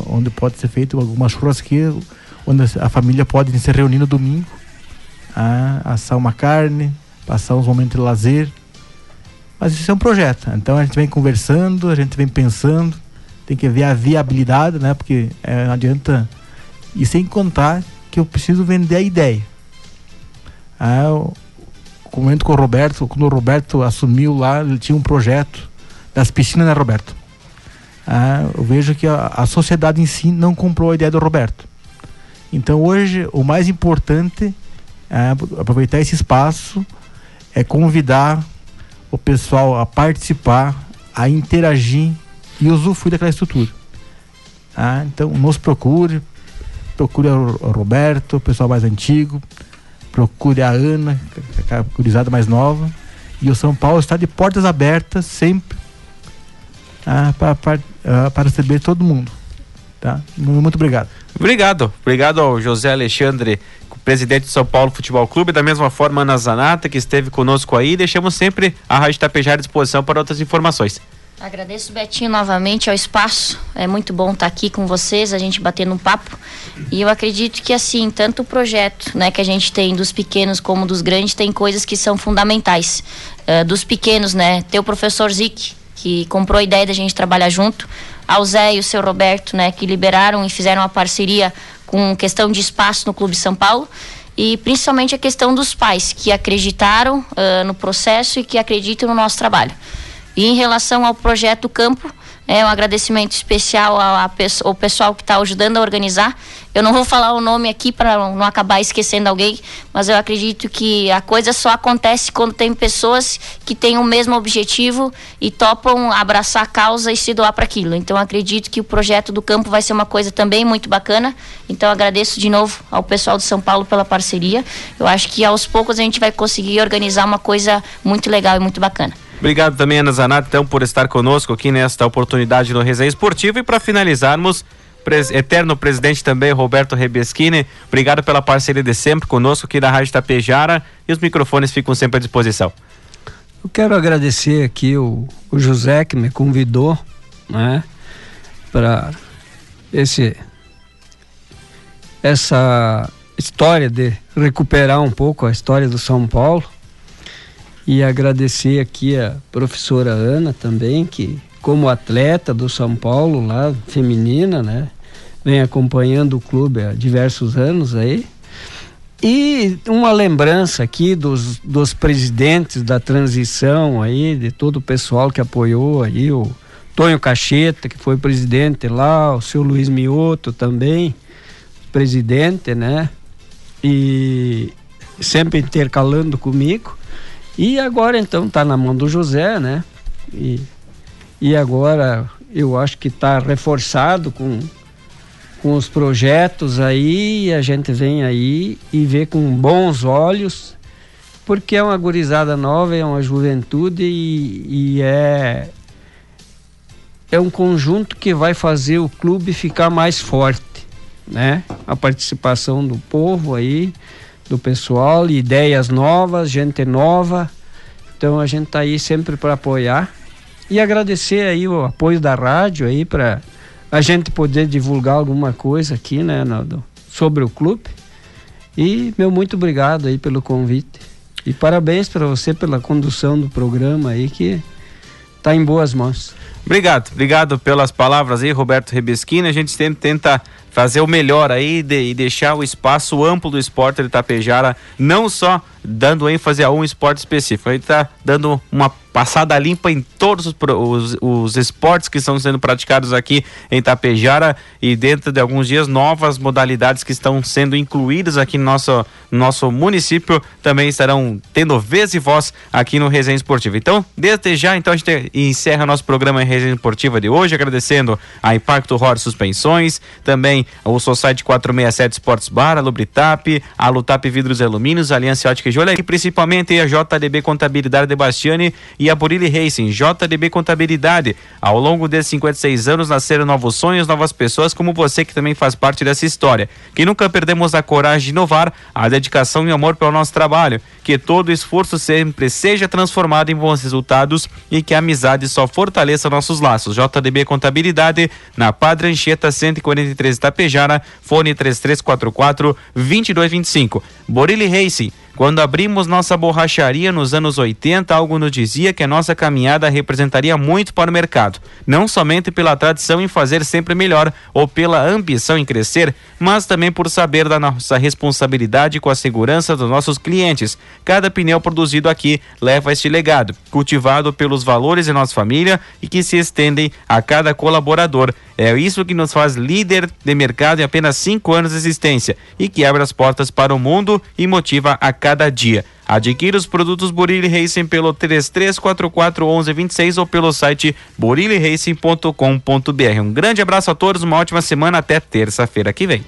onde pode ser feito alguma churrasqueira, onde a família pode se reunir no domingo, a, assar uma carne, passar uns momentos de lazer. Mas isso é um projeto. Então a gente vem conversando, a gente vem pensando, tem que ver a viabilidade, né? Porque é, não adianta. E sem contar que eu preciso vender a ideia. Ah, eu comento com o Roberto, quando o Roberto assumiu lá, ele tinha um projeto das piscinas, né, Roberto? Ah, eu vejo que a, a, sociedade em si não comprou a ideia do Roberto. Então hoje o mais importante é aproveitar esse espaço, é convidar o pessoal a participar, a interagir e usufruir daquela estrutura. Ah, então nos procure, procure o Roberto, o pessoal mais antigo, procure a Ana, a curizada mais nova. E o São Paulo está de portas abertas sempre ah, para, para, ah, para receber todo mundo. Tá? Muito obrigado. Obrigado. Obrigado ao José Alexandre, presidente do São Paulo Futebol Clube, da mesma forma Ana Zanata, que esteve conosco aí. Deixamos sempre a Rádio Tapejar à disposição para outras informações. Agradeço, Betinho, novamente ao espaço. É muito bom estar aqui com vocês, a gente batendo um papo. E eu acredito que, assim, tanto o projeto né, que a gente tem dos pequenos como dos grandes, tem coisas que são fundamentais. Uh, dos pequenos, né? Ter o professor Zic, que comprou a ideia da gente trabalhar junto. Ao Zé e o seu Roberto, né? Que liberaram e fizeram uma parceria com questão de espaço no Clube São Paulo e principalmente a questão dos pais que acreditaram uh, no processo e que acreditam no nosso trabalho. E em relação ao projeto Campo, é um agradecimento especial ao, pessoal que está ajudando a organizar. Eu não vou falar o nome aqui para não acabar esquecendo alguém, mas eu acredito que a coisa só acontece quando tem pessoas que têm o mesmo objetivo e topam abraçar a causa e se doar para aquilo. Então acredito que o projeto do campo vai ser uma coisa também muito bacana. Então agradeço de novo ao pessoal de São Paulo pela parceria. Eu acho que aos poucos a gente vai conseguir organizar uma coisa muito legal e muito bacana. Obrigado também, Ana Zanata, então, por estar conosco aqui nesta oportunidade no Resenha Esportivo. E para finalizarmos, pres eterno presidente também, Roberto Rebeschini, obrigado pela parceria de sempre conosco aqui da Rádio Tapejara e os microfones ficam sempre à disposição. Eu quero agradecer aqui o, o José que me convidou, né, para esse essa história de recuperar um pouco a história do São Paulo e agradecer aqui a professora Ana também, que como atleta do São Paulo lá, feminina, né? Vem acompanhando o clube há diversos anos aí. E uma lembrança aqui dos, dos presidentes da transição aí, de todo o pessoal que apoiou aí, o Tonho Cacheta, que foi presidente lá, o seu Luiz Mioto também, presidente, né? E sempre intercalando comigo. E agora então está na mão do José, né? E, e agora eu acho que está reforçado com, com os projetos aí, a gente vem aí e vê com bons olhos, porque é uma gurizada nova, é uma juventude e, e é é um conjunto que vai fazer o clube ficar mais forte, né? A participação do povo aí, do pessoal, ideias novas, gente nova. Então a gente está aí sempre para apoiar e agradecer aí o apoio da rádio aí para a gente poder divulgar alguma coisa aqui, né, sobre o clube. E meu muito obrigado aí pelo convite. E parabéns para você pela condução do programa aí que está em boas mãos. Obrigado, obrigado pelas palavras aí, Roberto Rebeschini. A gente tenta fazer o melhor aí de, e deixar o espaço amplo do esporte de Itapejara, não só dando ênfase a um esporte específico, gente está dando uma passada limpa em todos os, os, os, esportes que estão sendo praticados aqui em Tapejara e dentro de alguns dias novas modalidades que estão sendo incluídas aqui no nosso, nosso município também estarão tendo vez e voz aqui no Resenha Esportiva. Então, desde já, então a gente encerra nosso programa em Resenha Esportiva de hoje, agradecendo a Impacto Horror Suspensões, também o Society 467 Sports Bar, a Lubritap, a Lutap Vidros e Alumínios, a Aliança Ótica e Joalheria e principalmente a JDB Contabilidade de Bastiani e a Burilli Racing, JDB Contabilidade. Ao longo desses 56 anos nasceram novos sonhos, novas pessoas como você que também faz parte dessa história. Que nunca perdemos a coragem de inovar, a dedicação e o amor pelo nosso trabalho. Que todo esforço sempre seja transformado em bons resultados e que a amizade só fortaleça nossos laços. JDB Contabilidade, na Padre Anchieta 143 Itapejara, fone 3344 2225. Borilli Racing quando abrimos nossa borracharia nos anos 80, algo nos dizia que a nossa caminhada representaria muito para o mercado, não somente pela tradição em fazer sempre melhor ou pela ambição em crescer, mas também por saber da nossa responsabilidade com a segurança dos nossos clientes. Cada pneu produzido aqui leva este legado, cultivado pelos valores de nossa família e que se estendem a cada colaborador. É isso que nos faz líder de mercado em apenas cinco anos de existência e que abre as portas para o mundo e motiva a cada dia. Adquira os produtos Burilli Racing pelo 3344 1126 ou pelo site buriliracing.com.br. Um grande abraço a todos, uma ótima semana, até terça-feira que vem.